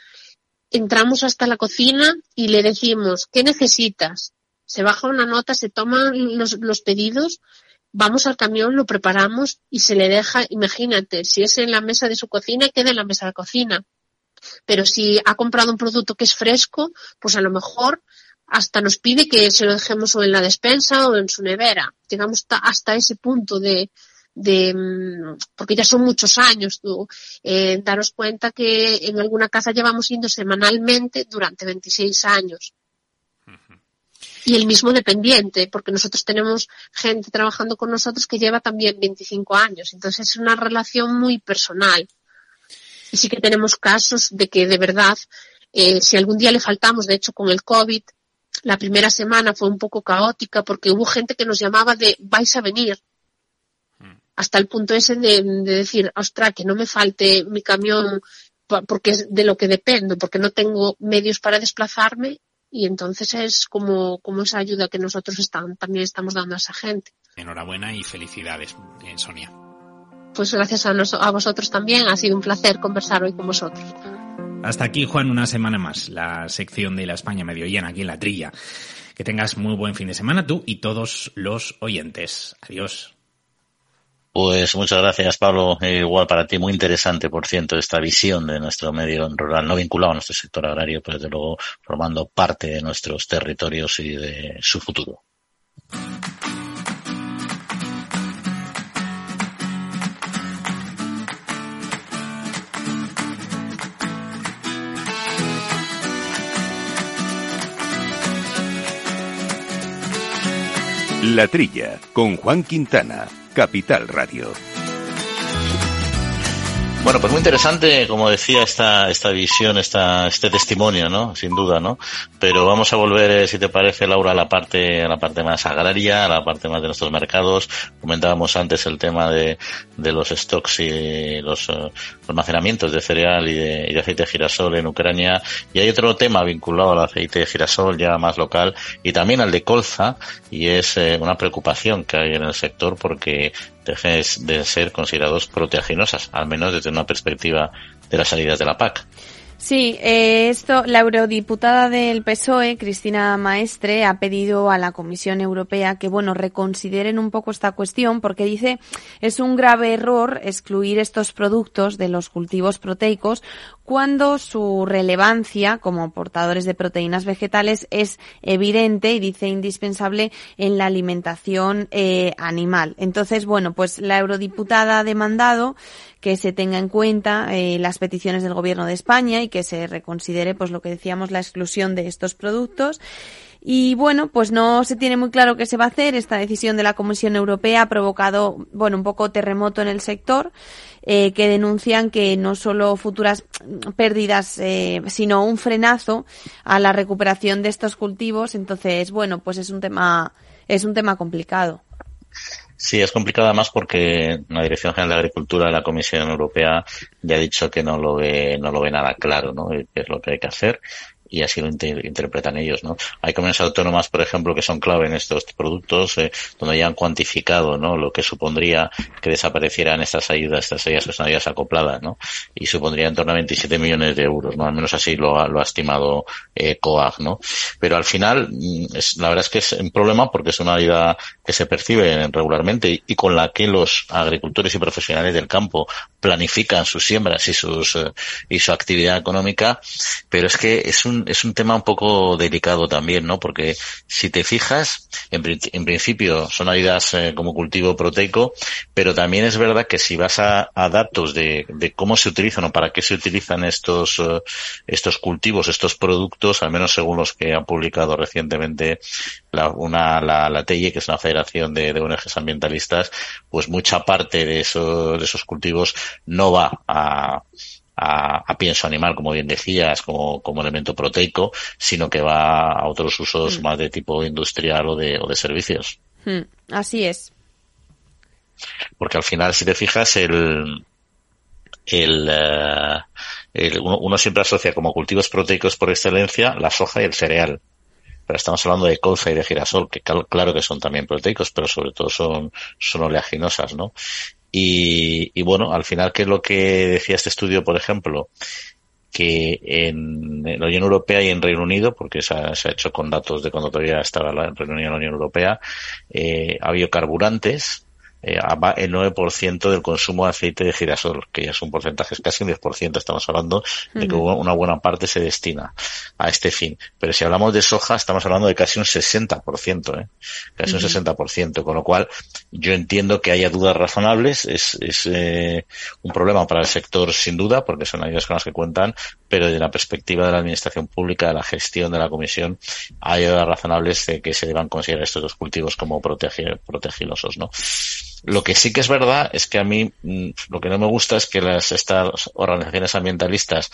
entramos hasta la cocina y le decimos, ¿qué necesitas? Se baja una nota, se toman los, los pedidos vamos al camión, lo preparamos y se le deja, imagínate, si es en la mesa de su cocina, queda en la mesa de cocina. Pero si ha comprado un producto que es fresco, pues a lo mejor hasta nos pide que se lo dejemos o en la despensa o en su nevera. Llegamos hasta ese punto de, de mm, porque ya son muchos años, tú, eh, daros cuenta que en alguna casa llevamos yendo semanalmente durante 26 años y el mismo dependiente, porque nosotros tenemos gente trabajando con nosotros que lleva también 25 años. Entonces es una relación muy personal. Y sí que tenemos casos de que de verdad, eh, si algún día le faltamos, de hecho con el COVID, la primera semana fue un poco caótica porque hubo gente que nos llamaba de vais a venir. Hasta el punto ese de, de decir, ostras, que no me falte mi camión porque es de lo que dependo, porque no tengo medios para desplazarme y entonces es como, como esa ayuda que nosotros están, también estamos dando a esa gente. Enhorabuena y felicidades, eh, Sonia. Pues gracias a, a vosotros también, ha sido un placer conversar hoy con vosotros. Hasta aquí, Juan, una semana más, la sección de la España medio llena aquí en la trilla. Que tengas muy buen fin de semana tú y todos los oyentes. Adiós. Pues muchas gracias, Pablo. Eh, igual para ti, muy interesante, por cierto, esta visión de nuestro medio rural, no vinculado a nuestro sector agrario, pero desde luego formando parte de nuestros territorios y de su futuro. La Trilla, con Juan Quintana, Capital Radio. Bueno, pues muy interesante, como decía, esta, esta visión, esta, este testimonio, ¿no? Sin duda, ¿no? Pero vamos a volver, eh, si te parece, Laura, a la parte, a la parte más agraria, a la parte más de nuestros mercados. Comentábamos antes el tema de, de los stocks y los uh, almacenamientos de cereal y de, y de, aceite de girasol en Ucrania. Y hay otro tema vinculado al aceite de girasol ya más local y también al de colza y es eh, una preocupación que hay en el sector porque dejen de ser considerados proteaginosas, al menos desde una perspectiva de las salidas de la PAC. Sí, eh, esto, la eurodiputada del PSOE, Cristina Maestre, ha pedido a la Comisión Europea que, bueno, reconsideren un poco esta cuestión porque dice es un grave error excluir estos productos de los cultivos proteicos cuando su relevancia como portadores de proteínas vegetales es evidente y dice indispensable en la alimentación eh, animal. Entonces, bueno, pues la eurodiputada ha demandado que se tenga en cuenta eh, las peticiones del Gobierno de España y que se reconsidere, pues lo que decíamos, la exclusión de estos productos. Y bueno, pues no se tiene muy claro qué se va a hacer. Esta decisión de la Comisión Europea ha provocado, bueno, un poco terremoto en el sector, eh, que denuncian que no solo futuras pérdidas, eh, sino un frenazo a la recuperación de estos cultivos. Entonces, bueno, pues es un tema, es un tema complicado. Sí, es complicado además porque la Dirección General de Agricultura de la Comisión Europea ya ha dicho que no lo ve, no lo ve nada claro, ¿no? ¿Qué es lo que hay que hacer? Y así lo interpretan ellos, ¿no? Hay comunidades autónomas, por ejemplo, que son clave en estos productos, eh, donde ya han cuantificado, ¿no? Lo que supondría que desaparecieran estas ayudas, estas ayudas acopladas, ¿no? Y supondría en torno a 27 millones de euros, ¿no? Al menos así lo ha, lo ha estimado eh, COAG, ¿no? Pero al final, mm, es, la verdad es que es un problema porque es una ayuda que se percibe regularmente y, y con la que los agricultores y profesionales del campo planifican sus siembras y sus eh, y su actividad económica, pero es que es un es un tema un poco delicado también, ¿no? Porque si te fijas, en, en principio son ayudas eh, como cultivo proteico, pero también es verdad que si vas a, a datos de, de, cómo se utilizan o para qué se utilizan estos, uh, estos cultivos, estos productos, al menos según los que han publicado recientemente la, una, la, la TIE, que es una federación de, de ONGs ambientalistas, pues mucha parte de esos, de esos cultivos no va a, a, a, pienso animal, como bien decías, como, como elemento proteico, sino que va a otros usos mm. más de tipo industrial o de, o de servicios. Mm, así es. Porque al final, si te fijas, el, el, uh, el uno, uno, siempre asocia como cultivos proteicos por excelencia la soja y el cereal. Pero estamos hablando de colza y de girasol, que claro que son también proteicos, pero sobre todo son, son oleaginosas, ¿no? Y, y, bueno, al final, ¿qué es lo que decía este estudio, por ejemplo? Que en, la Unión Europea y en Reino Unido, porque se ha, se ha hecho con datos de cuando todavía estaba Unido en la Unión Europea, eh, ha habido carburantes eh, el 9% del consumo de aceite de girasol, que ya es un porcentaje, es casi un 10%, estamos hablando de que una buena parte se destina a este fin. Pero si hablamos de soja, estamos hablando de casi un 60%, ¿eh? casi uh -huh. un 60%, con lo cual yo entiendo que haya dudas razonables, es, es eh, un problema para el sector sin duda, porque son ayudas con las que cuentan, pero desde la perspectiva de la administración pública, de la gestión de la comisión, hay dudas razonables de que se deban considerar estos dos cultivos como protegilosos, ¿no? Lo que sí que es verdad es que a mí mm, lo que no me gusta es que las estas organizaciones ambientalistas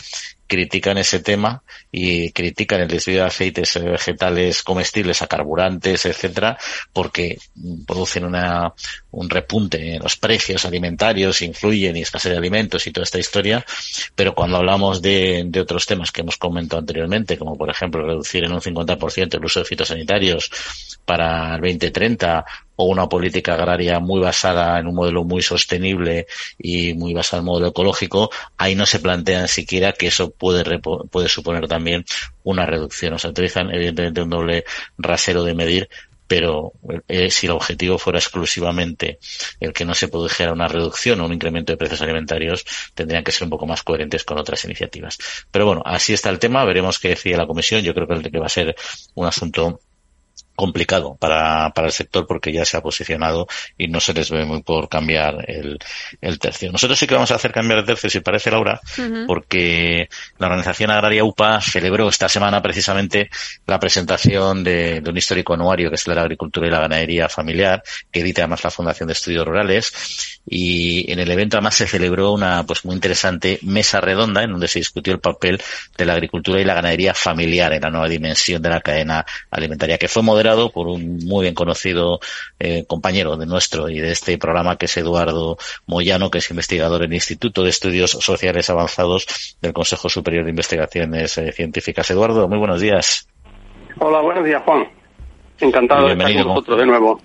critican ese tema y critican el desvío de aceites vegetales comestibles a carburantes, etcétera, porque producen una, un repunte en los precios alimentarios, influyen y escasez de alimentos y toda esta historia, pero cuando hablamos de, de otros temas que hemos comentado anteriormente, como por ejemplo reducir en un 50% el uso de fitosanitarios para el 2030 o una política agraria muy basada en un modelo muy sostenible y muy basado en el modelo ecológico, ahí no se plantean siquiera que eso puede, puede suponer también una reducción. O sea, utilizan evidentemente un doble rasero de medir, pero eh, si el objetivo fuera exclusivamente el que no se produjera una reducción o un incremento de precios alimentarios, tendrían que ser un poco más coherentes con otras iniciativas. Pero bueno, así está el tema, veremos qué decide la Comisión. Yo creo que, que va a ser un asunto complicado para, para el sector porque ya se ha posicionado y no se les ve muy por cambiar el, el tercio. Nosotros sí que vamos a hacer cambiar el tercio, si parece, Laura, porque la Organización Agraria UPA celebró esta semana precisamente la presentación de, de un histórico anuario que es de la agricultura y la ganadería familiar, que edita además la Fundación de Estudios Rurales. Y en el evento además se celebró una pues muy interesante mesa redonda en donde se discutió el papel de la agricultura y la ganadería familiar en la nueva dimensión de la cadena alimentaria, que fue moderada por un muy bien conocido eh, compañero de nuestro y de este programa, que es Eduardo Moyano, que es investigador en el Instituto de Estudios Sociales Avanzados del Consejo Superior de Investigaciones eh, Científicas. Eduardo, muy buenos días. Hola, buenos días, Juan. Encantado de estar con vosotros de nuevo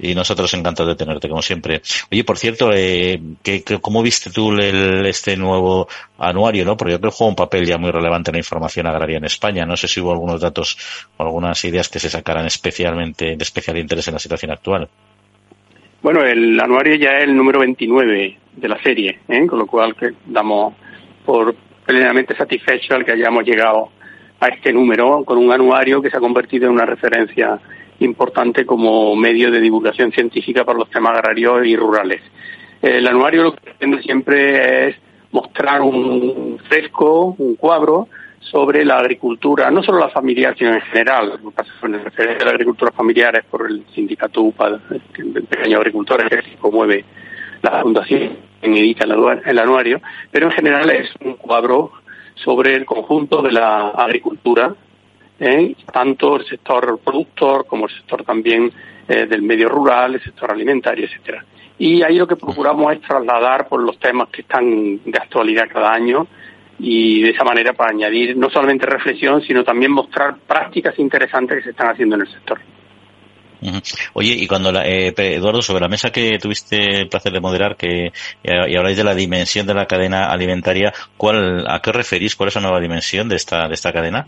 y nosotros encantados de tenerte, como siempre. Oye, por cierto, eh, ¿qué, cómo viste tú el, este nuevo anuario, no? Porque yo creo que juega un papel ya muy relevante en la información agraria en España. No sé si hubo algunos datos o algunas ideas que se sacaran especialmente, de especial interés en la situación actual. Bueno, el anuario ya es el número 29 de la serie, ¿eh? con lo cual que damos por plenamente satisfecho al que hayamos llegado a este número con un anuario que se ha convertido en una referencia importante como medio de divulgación científica para los temas agrarios y rurales. El anuario lo que pretende siempre es mostrar un fresco, un cuadro sobre la agricultura, no solo la familiar, sino en general. Con el referente a la agricultura familiar es por el sindicato UPA de pequeños agricultores que promueve la fundación en edita el anuario, pero en general es un cuadro sobre el conjunto de la agricultura ¿eh? tanto el sector productor como el sector también eh, del medio rural, el sector alimentario, etcétera. Y ahí lo que procuramos es trasladar por los temas que están de actualidad cada año y de esa manera para añadir no solamente reflexión, sino también mostrar prácticas interesantes que se están haciendo en el sector. Oye, y cuando, eh, Eduardo, sobre la mesa que tuviste el placer de moderar, que y habláis de la dimensión de la cadena alimentaria, ¿cuál, ¿a qué referís? ¿Cuál es la nueva dimensión de esta, de esta cadena?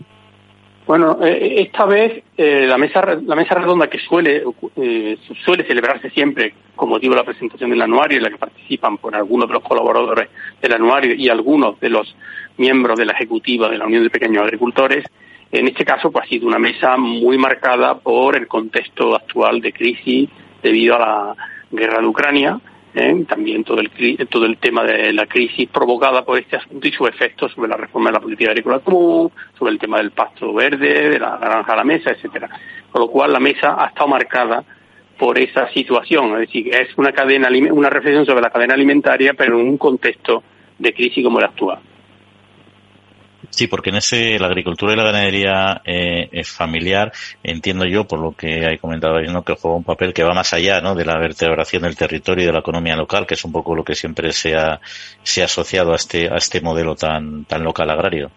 Bueno, eh, esta vez eh, la mesa la mesa redonda que suele eh, suele celebrarse siempre con motivo de la presentación del anuario en la que participan por algunos de los colaboradores del anuario y algunos de los miembros de la ejecutiva de la Unión de Pequeños Agricultores. En este caso, pues ha sido una mesa muy marcada por el contexto actual de crisis debido a la guerra de Ucrania ¿eh? también todo el, todo el tema de la crisis provocada por este asunto y su efecto sobre la reforma de la política agrícola común, sobre el tema del pasto verde, de la granja a la mesa, etcétera. Con lo cual la mesa ha estado marcada por esa situación, es decir, es una cadena, una reflexión sobre la cadena alimentaria, pero en un contexto de crisis como el actual. Sí, porque en ese la agricultura y la ganadería eh, familiar, entiendo yo, por lo que hay comentado que juega un papel que va más allá ¿no? de la vertebración del territorio y de la economía local, que es un poco lo que siempre se ha, se ha asociado a este, a este modelo tan, tan local agrario.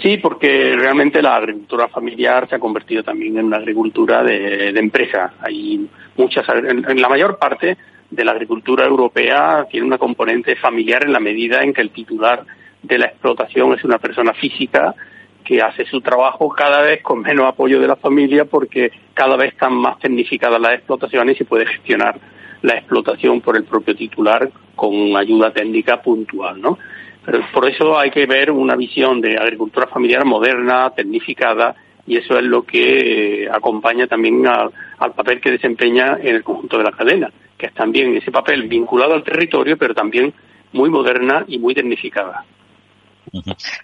Sí, porque realmente la agricultura familiar se ha convertido también en una agricultura de empresa. Hay muchas, en la mayor parte de la agricultura europea tiene una componente familiar en la medida en que el titular de la explotación es una persona física que hace su trabajo cada vez con menos apoyo de la familia porque cada vez están más tecnificadas las explotaciones y se puede gestionar la explotación por el propio titular con ayuda técnica puntual, ¿no? Pero por eso hay que ver una visión de agricultura familiar moderna, tecnificada, y eso es lo que eh, acompaña también al papel que desempeña en el conjunto de la cadena, que es también ese papel vinculado al territorio, pero también muy moderna y muy tecnificada.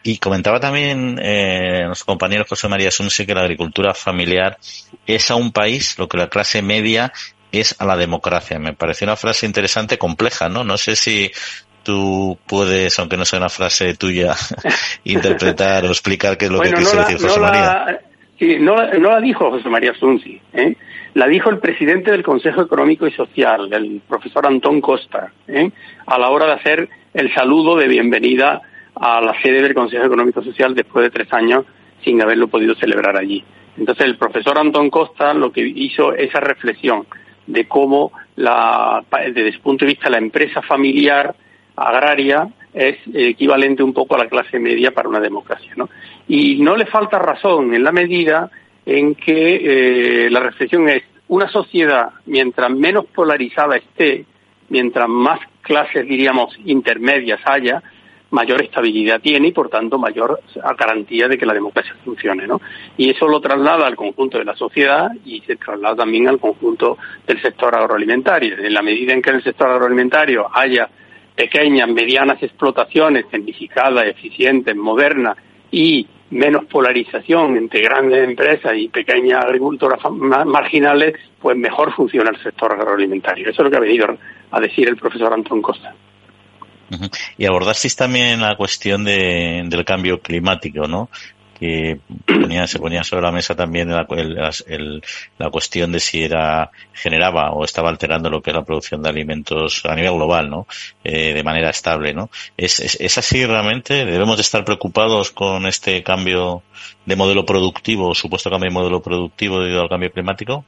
Y comentaba también eh, nuestro compañero José María Sunse que la agricultura familiar es a un país lo que la clase media es a la democracia. Me pareció una frase interesante, compleja, ¿no? No sé si tú puedes, aunque no sea una frase tuya, (laughs) interpretar o explicar qué es lo que quiso decir José María. sí, no, la dijo José María Sunsi, ¿eh? la dijo el presidente del Consejo Económico y Social, el profesor Antón Costa, ¿eh? a la hora de hacer el saludo de bienvenida a la sede del Consejo Económico Social después de tres años sin haberlo podido celebrar allí. Entonces el profesor Antón Costa lo que hizo esa reflexión de cómo la, desde ese punto de vista la empresa familiar agraria es equivalente un poco a la clase media para una democracia. ¿no? Y no le falta razón en la medida en que eh, la reflexión es una sociedad, mientras menos polarizada esté, mientras más clases, diríamos, intermedias haya, mayor estabilidad tiene y por tanto mayor garantía de que la democracia funcione, ¿no? Y eso lo traslada al conjunto de la sociedad y se traslada también al conjunto del sector agroalimentario. En la medida en que en el sector agroalimentario haya pequeñas, medianas explotaciones tecnificadas, eficientes, modernas y menos polarización entre grandes empresas y pequeñas agricultoras marginales, pues mejor funciona el sector agroalimentario. Eso es lo que ha venido a decir el profesor Antón Costa. Y abordasteis también la cuestión de, del cambio climático, ¿no? que se ponía sobre la mesa también la, cuestión de si era generaba o estaba alterando lo que es la producción de alimentos a nivel global, ¿no? Eh, de manera estable, ¿no? ¿Es, es, ¿Es, así realmente? ¿Debemos de estar preocupados con este cambio de modelo productivo, supuesto cambio de modelo productivo debido al cambio climático?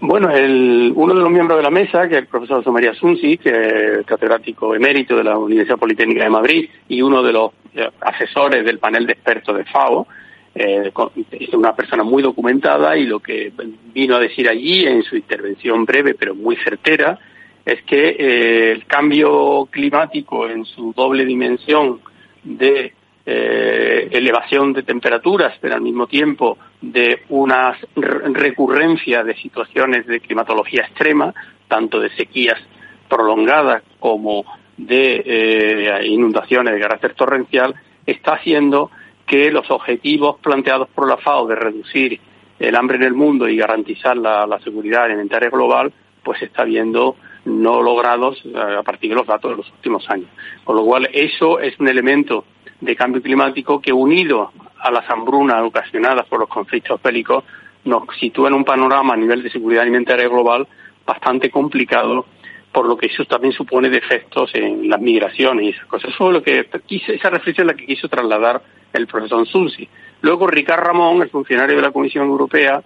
Bueno, el, uno de los miembros de la mesa, que es el profesor José María Sunsi, que es catedrático emérito de la Universidad Politécnica de Madrid y uno de los eh, asesores del panel de expertos de FAO, eh, es una persona muy documentada y lo que vino a decir allí en su intervención breve pero muy certera es que eh, el cambio climático en su doble dimensión de eh, elevación de temperaturas, pero al mismo tiempo de una recurrencia de situaciones de climatología extrema, tanto de sequías prolongadas como de eh, inundaciones de carácter torrencial, está haciendo que los objetivos planteados por la FAO de reducir el hambre en el mundo y garantizar la, seguridad alimentaria global, pues se está viendo no logrados eh, a partir de los datos de los últimos años. Con lo cual, eso es un elemento de cambio climático que unido a las hambrunas ocasionadas por los conflictos bélicos nos sitúa en un panorama a nivel de seguridad alimentaria global bastante complicado por lo que eso también supone defectos en las migraciones y esas cosas. Eso es lo que esa reflexión es la que quiso trasladar el profesor Sunsi. Luego Ricard Ramón, el funcionario de la Comisión Europea,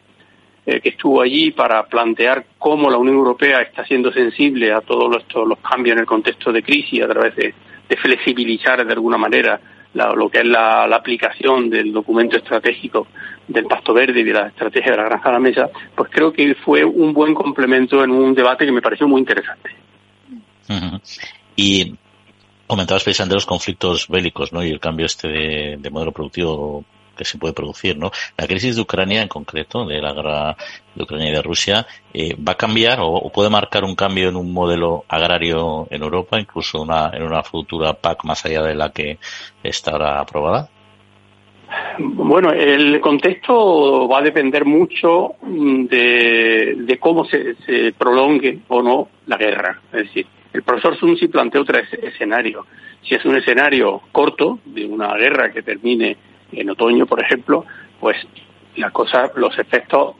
eh, que estuvo allí para plantear cómo la Unión Europea está siendo sensible a todos los, los cambios en el contexto de crisis a través de flexibilizar de alguna manera lo que es la, aplicación del documento estratégico del Pasto Verde y de la estrategia de la granja a la mesa, pues creo que fue un buen complemento en un debate que me pareció muy interesante. Y comentabas precisamente los conflictos bélicos, ¿no? Y el cambio este de modelo productivo que se puede producir, ¿no? La crisis de Ucrania en concreto, de la guerra de Ucrania y de Rusia, eh, ¿va a cambiar o, puede marcar un cambio en un modelo agrario en Europa, incluso una, en una futura PAC más allá de la que estará aprobada? Bueno, el contexto va a depender mucho mm, de, cómo se, se, prolongue o no la guerra. Es decir, el profesor Sunsi plantea otro escenario. Si es un escenario corto, de una guerra que termine en otoño, por ejemplo, pues la cosa, los efectos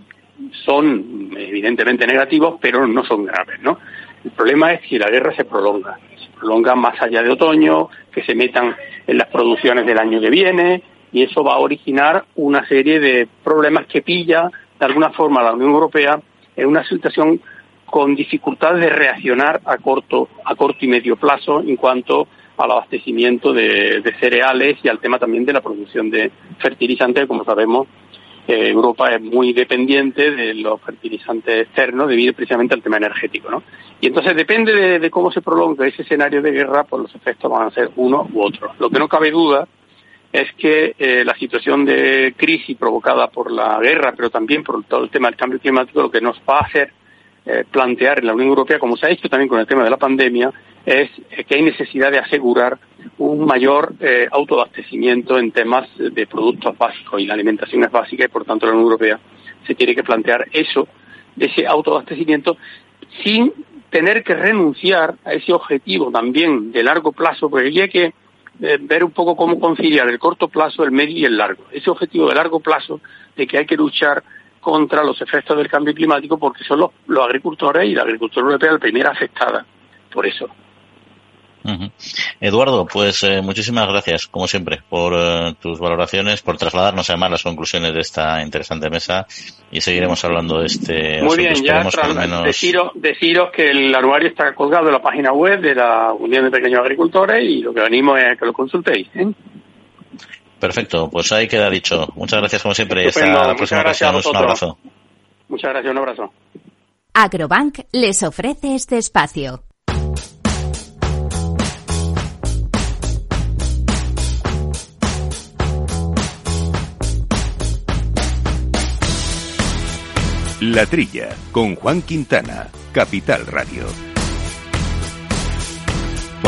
son evidentemente negativos, pero no son graves, ¿no? El problema es si la guerra se prolonga, se prolonga más allá de otoño, que se metan en las producciones del año que viene, y eso va a originar una serie de problemas que pilla de alguna forma la Unión Europea en una situación con dificultades de reaccionar a corto, a corto y medio plazo en cuanto al abastecimiento de, cereales y al tema también de la producción de fertilizantes. Como sabemos, eh, Europa es muy dependiente de los fertilizantes externos debido precisamente al tema energético. ¿no? Y entonces depende de, cómo se prolonga ese escenario de guerra, pues los efectos van a ser uno u otro. Lo que no cabe duda es que eh, la situación de crisis provocada por la guerra, pero también por todo el tema del cambio climático, lo que nos va a hacer eh, plantear en la Unión Europea, como se ha hecho también con el tema de la pandemia, es que hay necesidad de asegurar un mayor eh, autoabastecimiento en temas de productos básicos y la alimentación es básica y por tanto la Unión Europea se tiene que plantear eso, ese autoabastecimiento, sin tener que renunciar a ese objetivo también de largo plazo, porque hay que eh, ver un poco cómo conciliar el corto plazo, el medio y el largo. Ese objetivo de largo plazo de que hay que luchar contra los efectos del cambio climático porque son los, los agricultores y la agricultura europea la primera afectada por eso. Eduardo, pues eh, muchísimas gracias, como siempre, por eh, tus valoraciones, por trasladarnos además las conclusiones de esta interesante mesa y seguiremos hablando de este. Muy bien, ya deciros, deciros que el anuario está colgado en la página web de la Unión de Pequeños Agricultores y lo que venimos es que lo consultéis. ¿eh? Perfecto, pues ahí queda dicho. Muchas gracias como siempre. Hasta la próxima ocasión. Un abrazo. Muchas gracias, un abrazo. Agrobank les ofrece este espacio. La Trilla, con Juan Quintana, Capital Radio.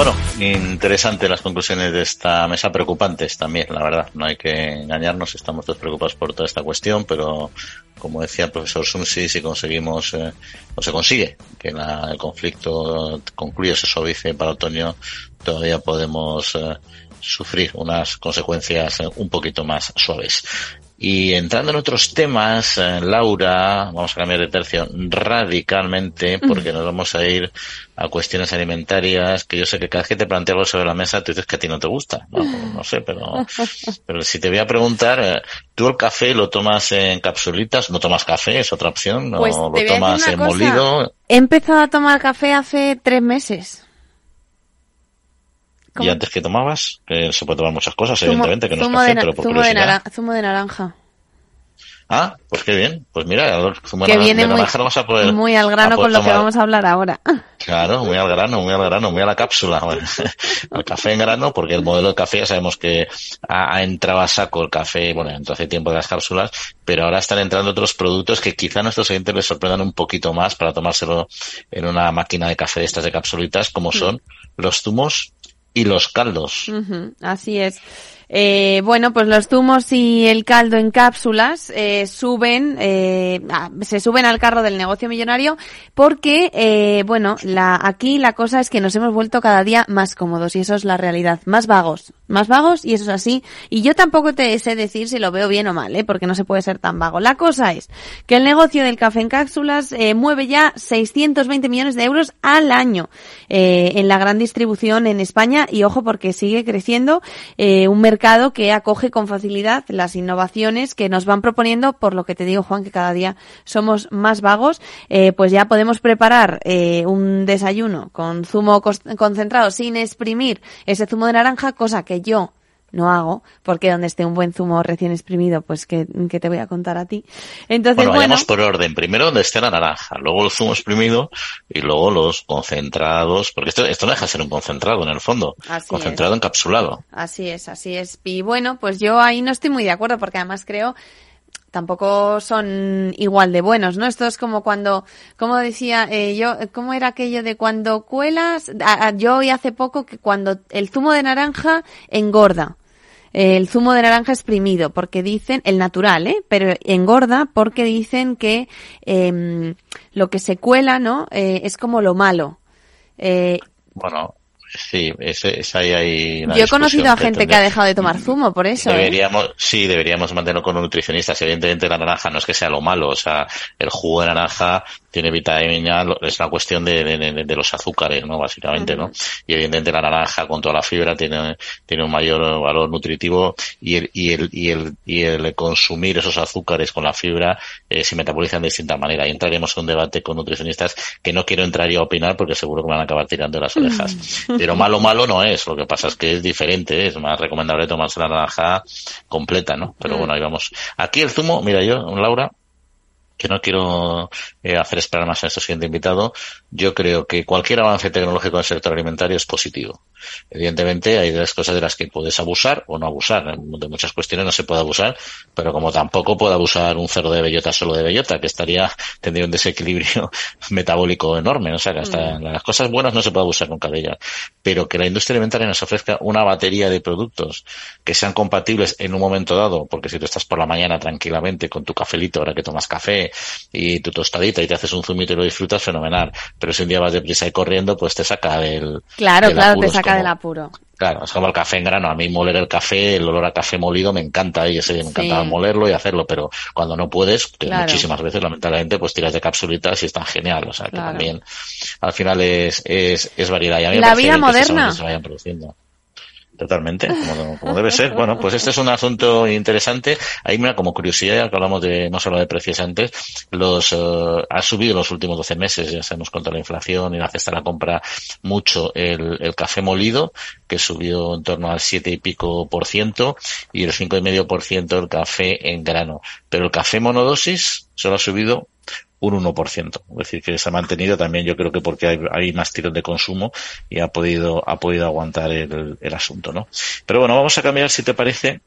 Bueno, interesante las conclusiones de esta mesa, preocupantes también, la verdad. No hay que engañarnos, estamos todos preocupados por toda esta cuestión, pero como decía el profesor Sunsi, si conseguimos eh, o se consigue que el conflicto concluya, se suavice para otoño, todavía podemos eh, sufrir unas consecuencias eh, un poquito más suaves. Y entrando en otros temas, eh, Laura, vamos a cambiar de tercio radicalmente porque nos vamos a ir a cuestiones alimentarias que yo sé que cada vez que te planteo algo sobre la mesa tú dices que a ti no te gusta. No, sé, pero, pero si te voy a preguntar, eh, ¿tú el café lo tomas en capsulitas? ¿No tomas café? ¿Es otra opción? ¿O pues lo tomas en molido? He empezado a tomar café hace tres meses. ¿Y antes que tomabas? Que se puede tomar muchas cosas, evidentemente, que no es café, pero por zumo de, naranja, zumo de naranja. Ah, pues qué bien. Pues mira, zumo que de viene naranja muy, vamos a poder, muy al grano con lo que vamos a hablar ahora. (laughs) Claro, muy al grano, muy al grano, muy a la cápsula. (laughs) al café en grano, porque el modelo de café ya sabemos que ha, ha entrado a saco el café, bueno, entró hace tiempo de las cápsulas, pero ahora están entrando otros productos que quizá a nuestros oyentes les sorprendan un poquito más para tomárselo en una máquina de café de estas de capsulitas, como son los zumos y los caldos. así es. Eh, bueno, pues los zumos y el caldo en cápsulas eh, suben, eh, se suben al carro del negocio millonario porque, eh, bueno, la, aquí la cosa es que nos hemos vuelto cada día más cómodos y eso es la realidad, más vagos, más vagos y eso es así. Y yo tampoco te sé decir si lo veo bien o mal, ¿eh? porque no se puede ser tan vago. La cosa es que el negocio del café en cápsulas eh, mueve ya 620 millones de euros al año en la gran distribución en España y ojo porque sigue creciendo un mercado que acoge con facilidad las innovaciones que nos van proponiendo, por lo que te digo, Juan, que cada día somos más vagos, eh, pues ya podemos preparar eh, un desayuno con zumo concentrado sin exprimir ese zumo de naranja, cosa que yo no hago, porque donde esté un buen zumo recién exprimido, pues que, te voy a contar a ti. Entonces, bueno, vayamos por orden. Primero donde esté la naranja, luego el zumo exprimido y luego los concentrados, porque esto, esto no deja de ser un concentrado en el fondo. concentrado encapsulado. Así es, así es. Y bueno, pues yo ahí no estoy muy de acuerdo porque además creo tampoco son igual de buenos, ¿no? Esto es como cuando, como decía eh, yo, ¿cómo era aquello de cuando cuelas? yo oí hace poco que cuando el zumo de naranja engorda el zumo de naranja exprimido, porque dicen, el natural, ¿eh? Pero engorda porque dicen que eh, lo que se cuela, ¿no? Eh, es como lo malo. Eh, bueno, Sí, ese, ahí hay Yo he conocido a gente que ha dejado de tomar zumo, por eso. ¿eh? Deberíamos, sí, deberíamos mantenerlo con un nutricionista. Evidentemente la naranja no es que sea lo malo, o sea, el jugo de naranja tiene vitamina, es una cuestión de, de, de los azúcares, ¿no? Básicamente, ¿no? Y evidentemente la naranja con toda la fibra tiene, tiene un mayor valor nutritivo y el, y el, y el, y el consumir esos azúcares con la fibra eh, se metabolizan de distinta manera. Y entraremos en un debate con nutricionistas que no quiero entrar yo a opinar porque seguro que me van a acabar tirando las orejas. Pero malo, malo no es. Lo que pasa es que es diferente. Es más recomendable tomarse la naranja completa, ¿no? Pero bueno, ahí vamos. Aquí el zumo, mira yo, Laura, que no quiero eh, hacer esperar más a nuestro siguiente invitado, yo creo que cualquier avance tecnológico en el sector alimentario es positivo. Evidentemente hay las cosas de las que puedes abusar o no abusar. De muchas cuestiones no se puede abusar, pero como tampoco puede abusar un cerdo de bellota solo de bellota, que estaría, (laughs) tendría un desequilibrio (laughs) metabólico enorme. O sea, que hasta mm. las cosas buenas no se puede abusar nunca de ellas. Pero que la industria alimentaria nos ofrezca una batería de productos que sean compatibles en un momento dado, porque si tú estás por la mañana tranquilamente con tu cafelito, ahora que tomas café, y tu tostadita y te haces un zumito y lo disfrutas, fenomenal. Pero si un día vas deprisa y corriendo, pues te saca del... Claro, claro, te saca del apuro. Claro, es como el café en grano. A mí moler el café, el olor a café molido me encanta y ese me encanta molerlo y hacerlo, pero cuando no puedes, que muchísimas veces lamentablemente pues tiras de capsulitas y es tan genial. O sea que también al final es, es, es variedad. Y a mí la vida moderna. se vayan produciendo. Totalmente, como, debe ser. Bueno, pues este es un asunto interesante. Ahí, mira, como curiosidad, que hablamos de, no solo de precios antes, los, uh, ha subido los últimos 12 meses, ya sabemos contra la inflación y la cesta la compra mucho el, el café molido, que subió en torno al 7 y pico por ciento, y el 5 y medio por ciento el café en grano. Pero el café monodosis solo ha subido un 1%. Es decir, que se ha mantenido también yo creo que porque hay, hay más tiros de consumo y ha podido, ha podido aguantar el, el asunto, ¿no? Pero bueno, vamos a cambiar, si te parece,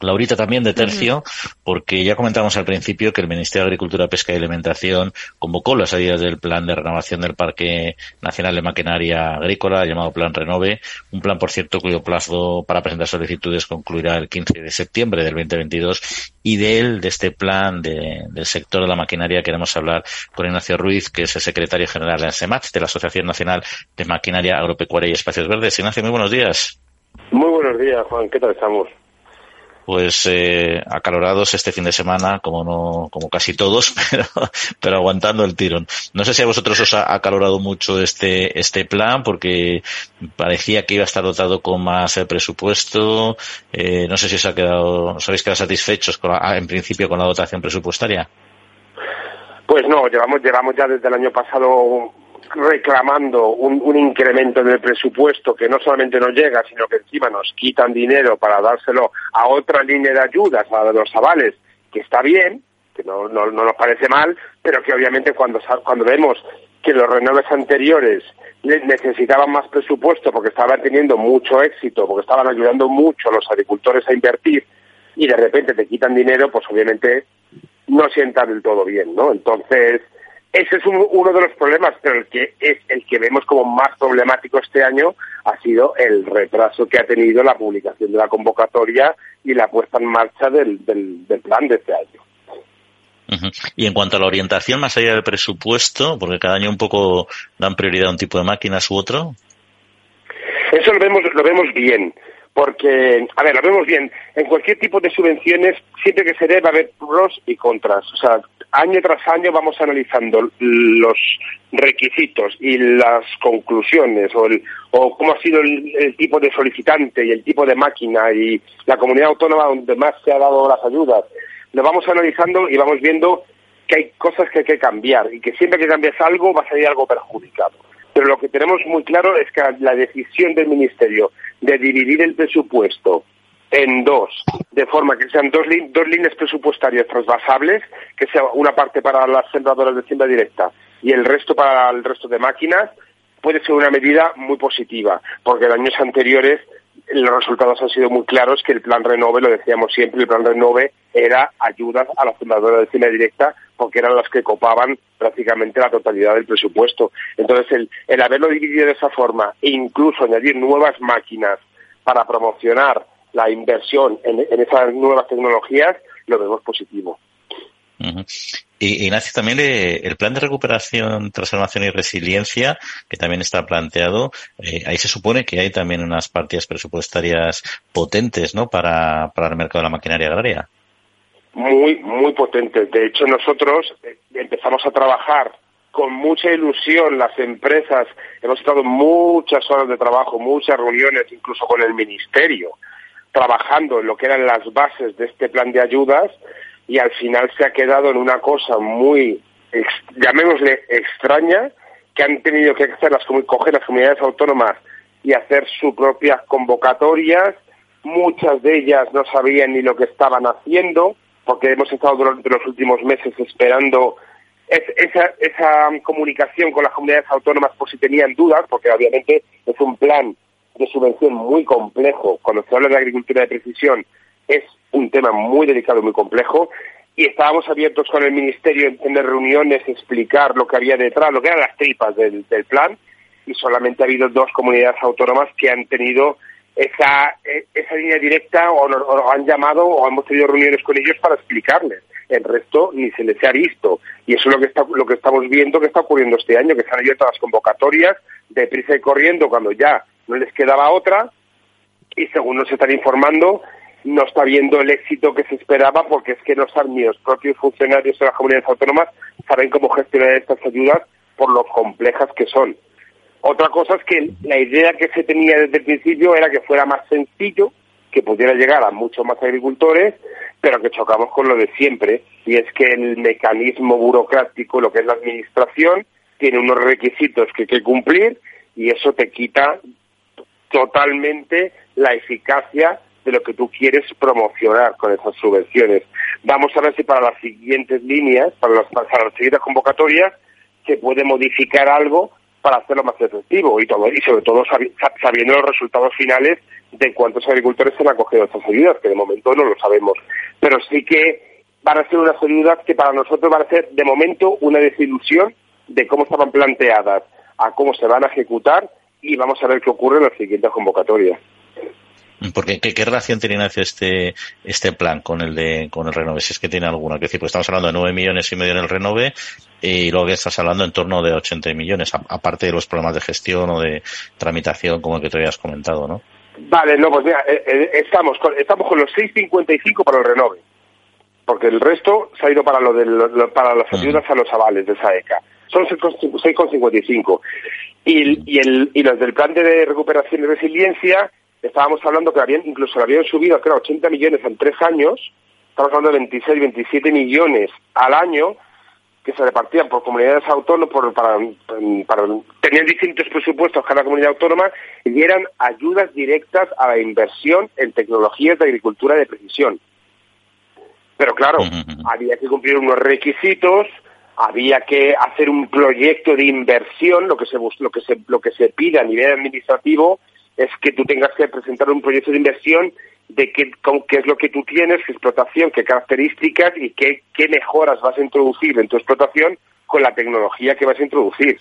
Laurita también de tercio, porque ya comentamos al principio que el Ministerio de Agricultura, Pesca y Alimentación convocó las salidas del plan de renovación del Parque Nacional de Maquinaria Agrícola, llamado Plan Renove, un plan, por cierto, cuyo plazo para presentar solicitudes concluirá el 15 de septiembre del 2022. Y de él, de este plan del sector de la maquinaria, queremos hablar con Ignacio Ruiz, que es el secretario general de ANSEMAT, de la Asociación Nacional de Maquinaria Agropecuaria y Espacios Verdes. Ignacio, muy buenos días. Muy buenos días, Juan. ¿Qué tal estamos? Pues eh, acalorados este fin de semana, como no, como casi todos, (laughs) pero, pero aguantando el tirón. No sé si a vosotros os ha acalorado mucho este, este plan, porque parecía que iba a estar dotado con más eh, presupuesto. Eh, no sé si os ha quedado, os habéis quedado satisfechos con en principio con la dotación presupuestaria. Pues no, llevamos, llevamos ya desde el año pasado reclamando un, un, incremento del presupuesto que no solamente nos llega, sino que encima nos quitan dinero para dárselo a otra línea de ayudas, a los avales, que está bien, que no, no, no nos parece mal, pero que obviamente cuando, cuando vemos que los renoves anteriores necesitaban más presupuesto porque estaban teniendo mucho éxito, porque estaban ayudando mucho a los agricultores a invertir y de repente te quitan dinero, pues obviamente no sienta del todo bien, ¿no? Entonces, ese es uno de los problemas, pero el que es el que vemos como más problemático este año ha sido el retraso que ha tenido la publicación de la convocatoria y la puesta en marcha del, plan de este año. Y en cuanto a la orientación, más allá del presupuesto, porque cada año un poco dan prioridad a un tipo de máquinas u otro. Eso lo vemos, lo vemos bien porque, a ver, lo vemos bien, en cualquier tipo de subvenciones, siempre que se dé va a haber pros y contras. O sea, año tras año vamos analizando los requisitos y las conclusiones o, el, o cómo ha sido el, tipo de solicitante y el tipo de máquina y la comunidad autónoma donde más se ha dado las ayudas. Lo vamos analizando y vamos viendo que hay cosas que hay que cambiar y que siempre que cambies algo va a salir algo perjudicado. Pero lo que tenemos muy claro es que la decisión del Ministerio de dividir el presupuesto en dos, de forma que sean dos, dos líneas presupuestarias transvasables, que sea una parte para las sembradoras de siembra directa y el resto para el resto de máquinas, puede ser una medida muy positiva, porque en años anteriores los resultados han sido muy claros que el plan Renove, lo decíamos siempre, el plan Renove era ayudas a las sembradoras de siembra directa porque eran las que copaban prácticamente la totalidad del presupuesto. Entonces, el, el haberlo dividido de esa forma e incluso añadir nuevas máquinas para promocionar la inversión en, esas nuevas tecnologías, lo vemos positivo. Y Ignacio, también eh, el plan de recuperación, transformación y resiliencia, que también está planteado, eh, ahí se supone que hay también unas partidas presupuestarias potentes, ¿no? Para, para el mercado de la maquinaria agraria muy, muy potentes. De hecho, nosotros eh, empezamos a trabajar con mucha ilusión las empresas, hemos estado muchas horas de trabajo, muchas reuniones, incluso con el Ministerio, trabajando en lo que eran las bases de este plan de ayudas y al final se ha quedado en una cosa muy, llamémosle extraña, que han tenido que hacer las, coger las comunidades autónomas y hacer sus propias convocatorias. Muchas de ellas no sabían ni lo que estaban haciendo porque hemos estado durante los últimos meses esperando esa, esa comunicación con las comunidades autónomas por si tenían dudas, porque obviamente es un plan de subvención muy complejo. Cuando se habla de agricultura de precisión es un tema muy delicado y muy complejo. Y estábamos abiertos con el Ministerio en tener reuniones, explicar lo que había detrás, lo que eran las tripas del, del plan. Y solamente ha habido dos comunidades autónomas que han tenido esa, e, esa línea directa o nos han llamado o hemos tenido reuniones con ellos para explicarles. El resto ni se les ha visto. Y eso es lo que, está, lo que estamos viendo que está ocurriendo este año, que se han abierto las convocatorias de prisa y corriendo cuando ya no les quedaba otra y según nos están informando no está viendo el éxito que se esperaba porque es que no están ni los propios funcionarios de las comunidades autónomas saben cómo gestionar estas ayudas por lo complejas que son. Otra cosa es que la idea que se tenía desde el principio era que fuera más sencillo, que pudiera llegar a muchos más agricultores, pero que chocamos con lo de siempre, y es que el mecanismo burocrático, lo que es la administración, tiene unos requisitos que hay que cumplir y eso te quita totalmente la eficacia de lo que tú quieres promocionar con esas subvenciones. Vamos a ver si para las siguientes líneas, para las, para las siguientes convocatorias, se puede modificar algo para hacerlo más efectivo y todo y sobre todo sabiendo los resultados finales de cuántos agricultores se han acogido estas ayudas, que de momento no lo sabemos. Pero sí que van a ser unas ayudas que para nosotros van a ser de momento una desilusión de cómo estaban planteadas a cómo se van a ejecutar y vamos a ver qué ocurre en las siguientes convocatorias. Porque ¿qué, relación tiene este este plan con el de con el Renove? Si es que tiene alguna. Que decir, pues estamos hablando de 9 millones y medio en el Renove y luego estás hablando en torno de 80 millones, aparte de los problemas de gestión o de tramitación como el que te habías comentado, ¿no? Vale, no, pues mira, eh, eh, estamos con, estamos con los 6.55 para el Renove, porque el resto se ha ido para lo de para las ayudas a los avales de esa ECA. Son 6,55. Y, y, el, y los del plan de recuperación y resiliencia estábamos hablando que habían, incluso lo habían subido, creo, 80 millones en tres años, estamos hablando de 26, 27 millones al año, que se repartían por comunidades autónomas, por, para, para, tenían distintos presupuestos cada comunidad autónoma y eran ayudas directas a la inversión en tecnologías de agricultura de precisión. Pero claro, había que cumplir unos requisitos, había que hacer un proyecto de inversión, lo que se lo que se lo que se pide a nivel administrativo es que tú tengas que presentar un proyecto de inversión de qué, qué es lo que tú tienes, qué explotación, qué características y qué, qué mejoras vas a introducir en tu explotación con la tecnología que vas a introducir.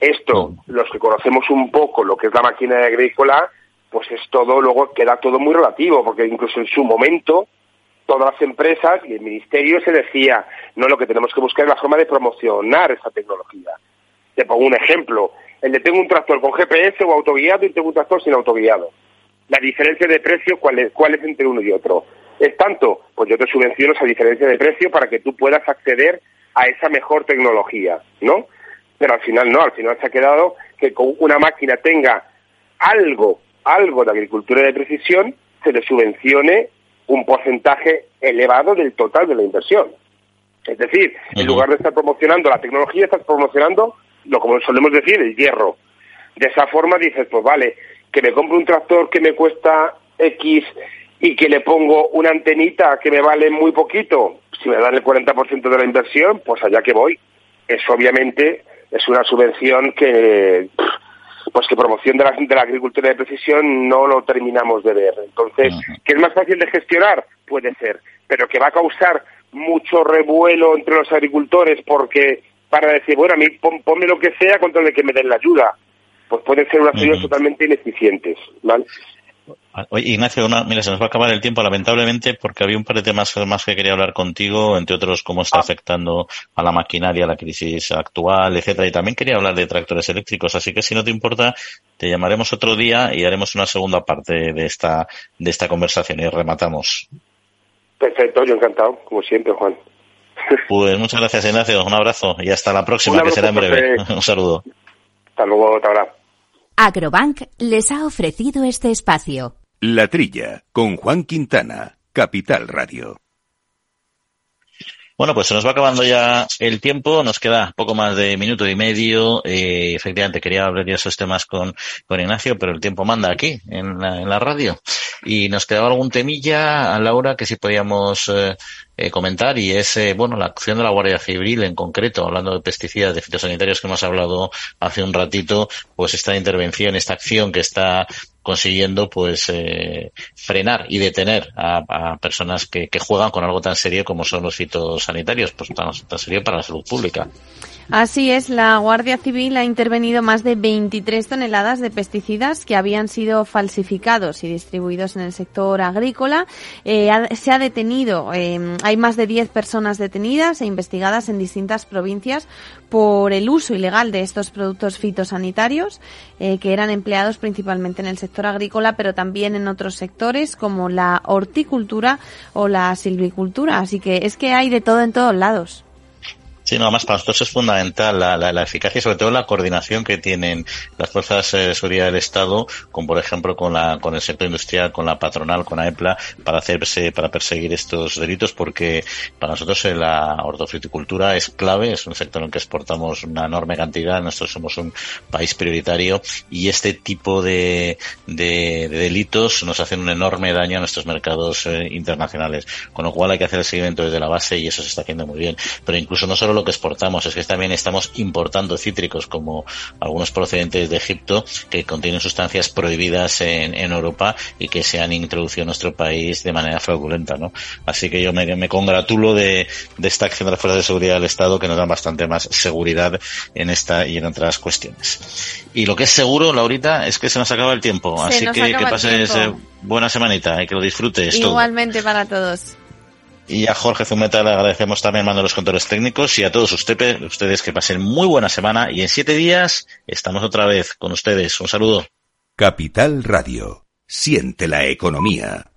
Esto, los que conocemos un poco lo que es la máquina agrícola, pues es todo, luego queda todo muy relativo, porque incluso en su momento todas las empresas y el ministerio se decía, no, lo que tenemos que buscar es la forma de promocionar esa tecnología. Te pongo un ejemplo, el de tengo un tractor con GPS o autoguiado y tengo un tractor sin autoguiado. La diferencia de precio, ¿cuál es, cuál es entre uno y otro? ¿Es tanto? Pues yo te subvenciono esa diferencia de precio para que tú puedas acceder a esa mejor tecnología, ¿no? Pero al final no, al final se ha quedado que con una máquina tenga algo, algo de agricultura de precisión, se le subvencione un porcentaje elevado del total de la inversión. Es decir, en lugar de estar promocionando la tecnología, estás promocionando lo como solemos decir, el hierro. De esa forma dices, pues vale, que me compro un tractor que me cuesta X y que le pongo una antenita que me vale muy poquito, si me dan el 40% de la inversión, pues allá que voy. Eso obviamente es una subvención que pues que promoción de la, de la agricultura de precisión no lo terminamos de ver. Entonces, ¿que es más fácil de gestionar? Puede ser, pero que va a causar mucho revuelo entre los agricultores porque para decir, bueno, a mí ponme lo que sea contra el que me den la ayuda. Pues pueden ser unas ayudas totalmente ineficientes, ¿vale? Oye, Ignacio, mira, se nos va a acabar el tiempo, lamentablemente, porque había un par de temas más que quería hablar contigo, entre otros cómo está ah. afectando a la maquinaria la crisis actual, etcétera, y también quería hablar de tractores eléctricos, así que si no te importa, te llamaremos otro día y haremos una segunda parte de esta, de esta conversación y rematamos. Perfecto, yo encantado, como siempre, Juan. (laughs) Pues muchas gracias, Ignacio. Un abrazo y hasta la próxima, que será en breve. (laughs) Un saludo. Hasta luego, hasta ahora. Agrobank les ha ofrecido este espacio. La Trilla, con Juan Quintana, Capital Radio. Bueno, pues se nos va acabando ya el tiempo, nos queda poco más de minuto y medio. Eh, efectivamente, quería hablar de esos temas con, con Ignacio, pero el tiempo manda aquí, en la, en la radio. Y nos quedaba algún temilla, a Laura, que si podíamos eh, eh, comentar, y es, eh, bueno, la acción de la Guardia Civil en concreto, hablando de pesticidas, de fitosanitarios que hemos hablado hace un ratito, pues esta intervención, esta acción que está consiguiendo pues eh, frenar y detener a, personas que, que, juegan con algo tan serio como son los fitosanitarios, pues tan, tan serio para la salud pública. Así es, la Guardia Civil ha intervenido más de 23 toneladas de pesticidas que habían sido falsificados y distribuidos en el sector agrícola. Eh, se ha detenido, eh, hay más de 10 personas detenidas e investigadas en distintas provincias por el uso ilegal de estos productos fitosanitarios eh, que eran empleados principalmente en el sector agrícola, pero también en otros sectores como la horticultura o la silvicultura. Así que es que hay de todo en todos lados. Sí, no, más para nosotros es fundamental la, la, eficacia y sobre todo la coordinación que tienen las fuerzas eh, de seguridad del Estado, con por ejemplo con la con el sector industrial, con la patronal, con AEPLA, para hacerse para perseguir estos delitos, porque para nosotros eh, la hortofruticultura es clave, es un sector en el que exportamos una enorme cantidad, nosotros somos un país prioritario y este tipo de, de, delitos nos hacen un enorme daño a nuestros mercados eh, internacionales, con lo cual hay que hacer el seguimiento desde la base y eso se está haciendo muy bien. Pero incluso no solo solo lo que exportamos, es que también estamos importando cítricos como algunos procedentes de Egipto que contienen sustancias prohibidas en, Europa y que se han introducido en nuestro país de manera fraudulenta, ¿no? Así que yo me, congratulo de, esta acción de las fuerzas de seguridad del Estado que nos dan bastante más seguridad en esta y en otras cuestiones. Y lo que es seguro, Laurita, es que se nos acaba el tiempo. Así que que pases eh, buena semanita y que lo disfrutes. Igualmente para todos. Y a Jorge Zumeta le agradecemos también mando los controles técnicos y a todos ustedes, ustedes que pasen muy buena semana y en siete días estamos otra vez con ustedes. Un saludo. Capital Radio. Siente la economía.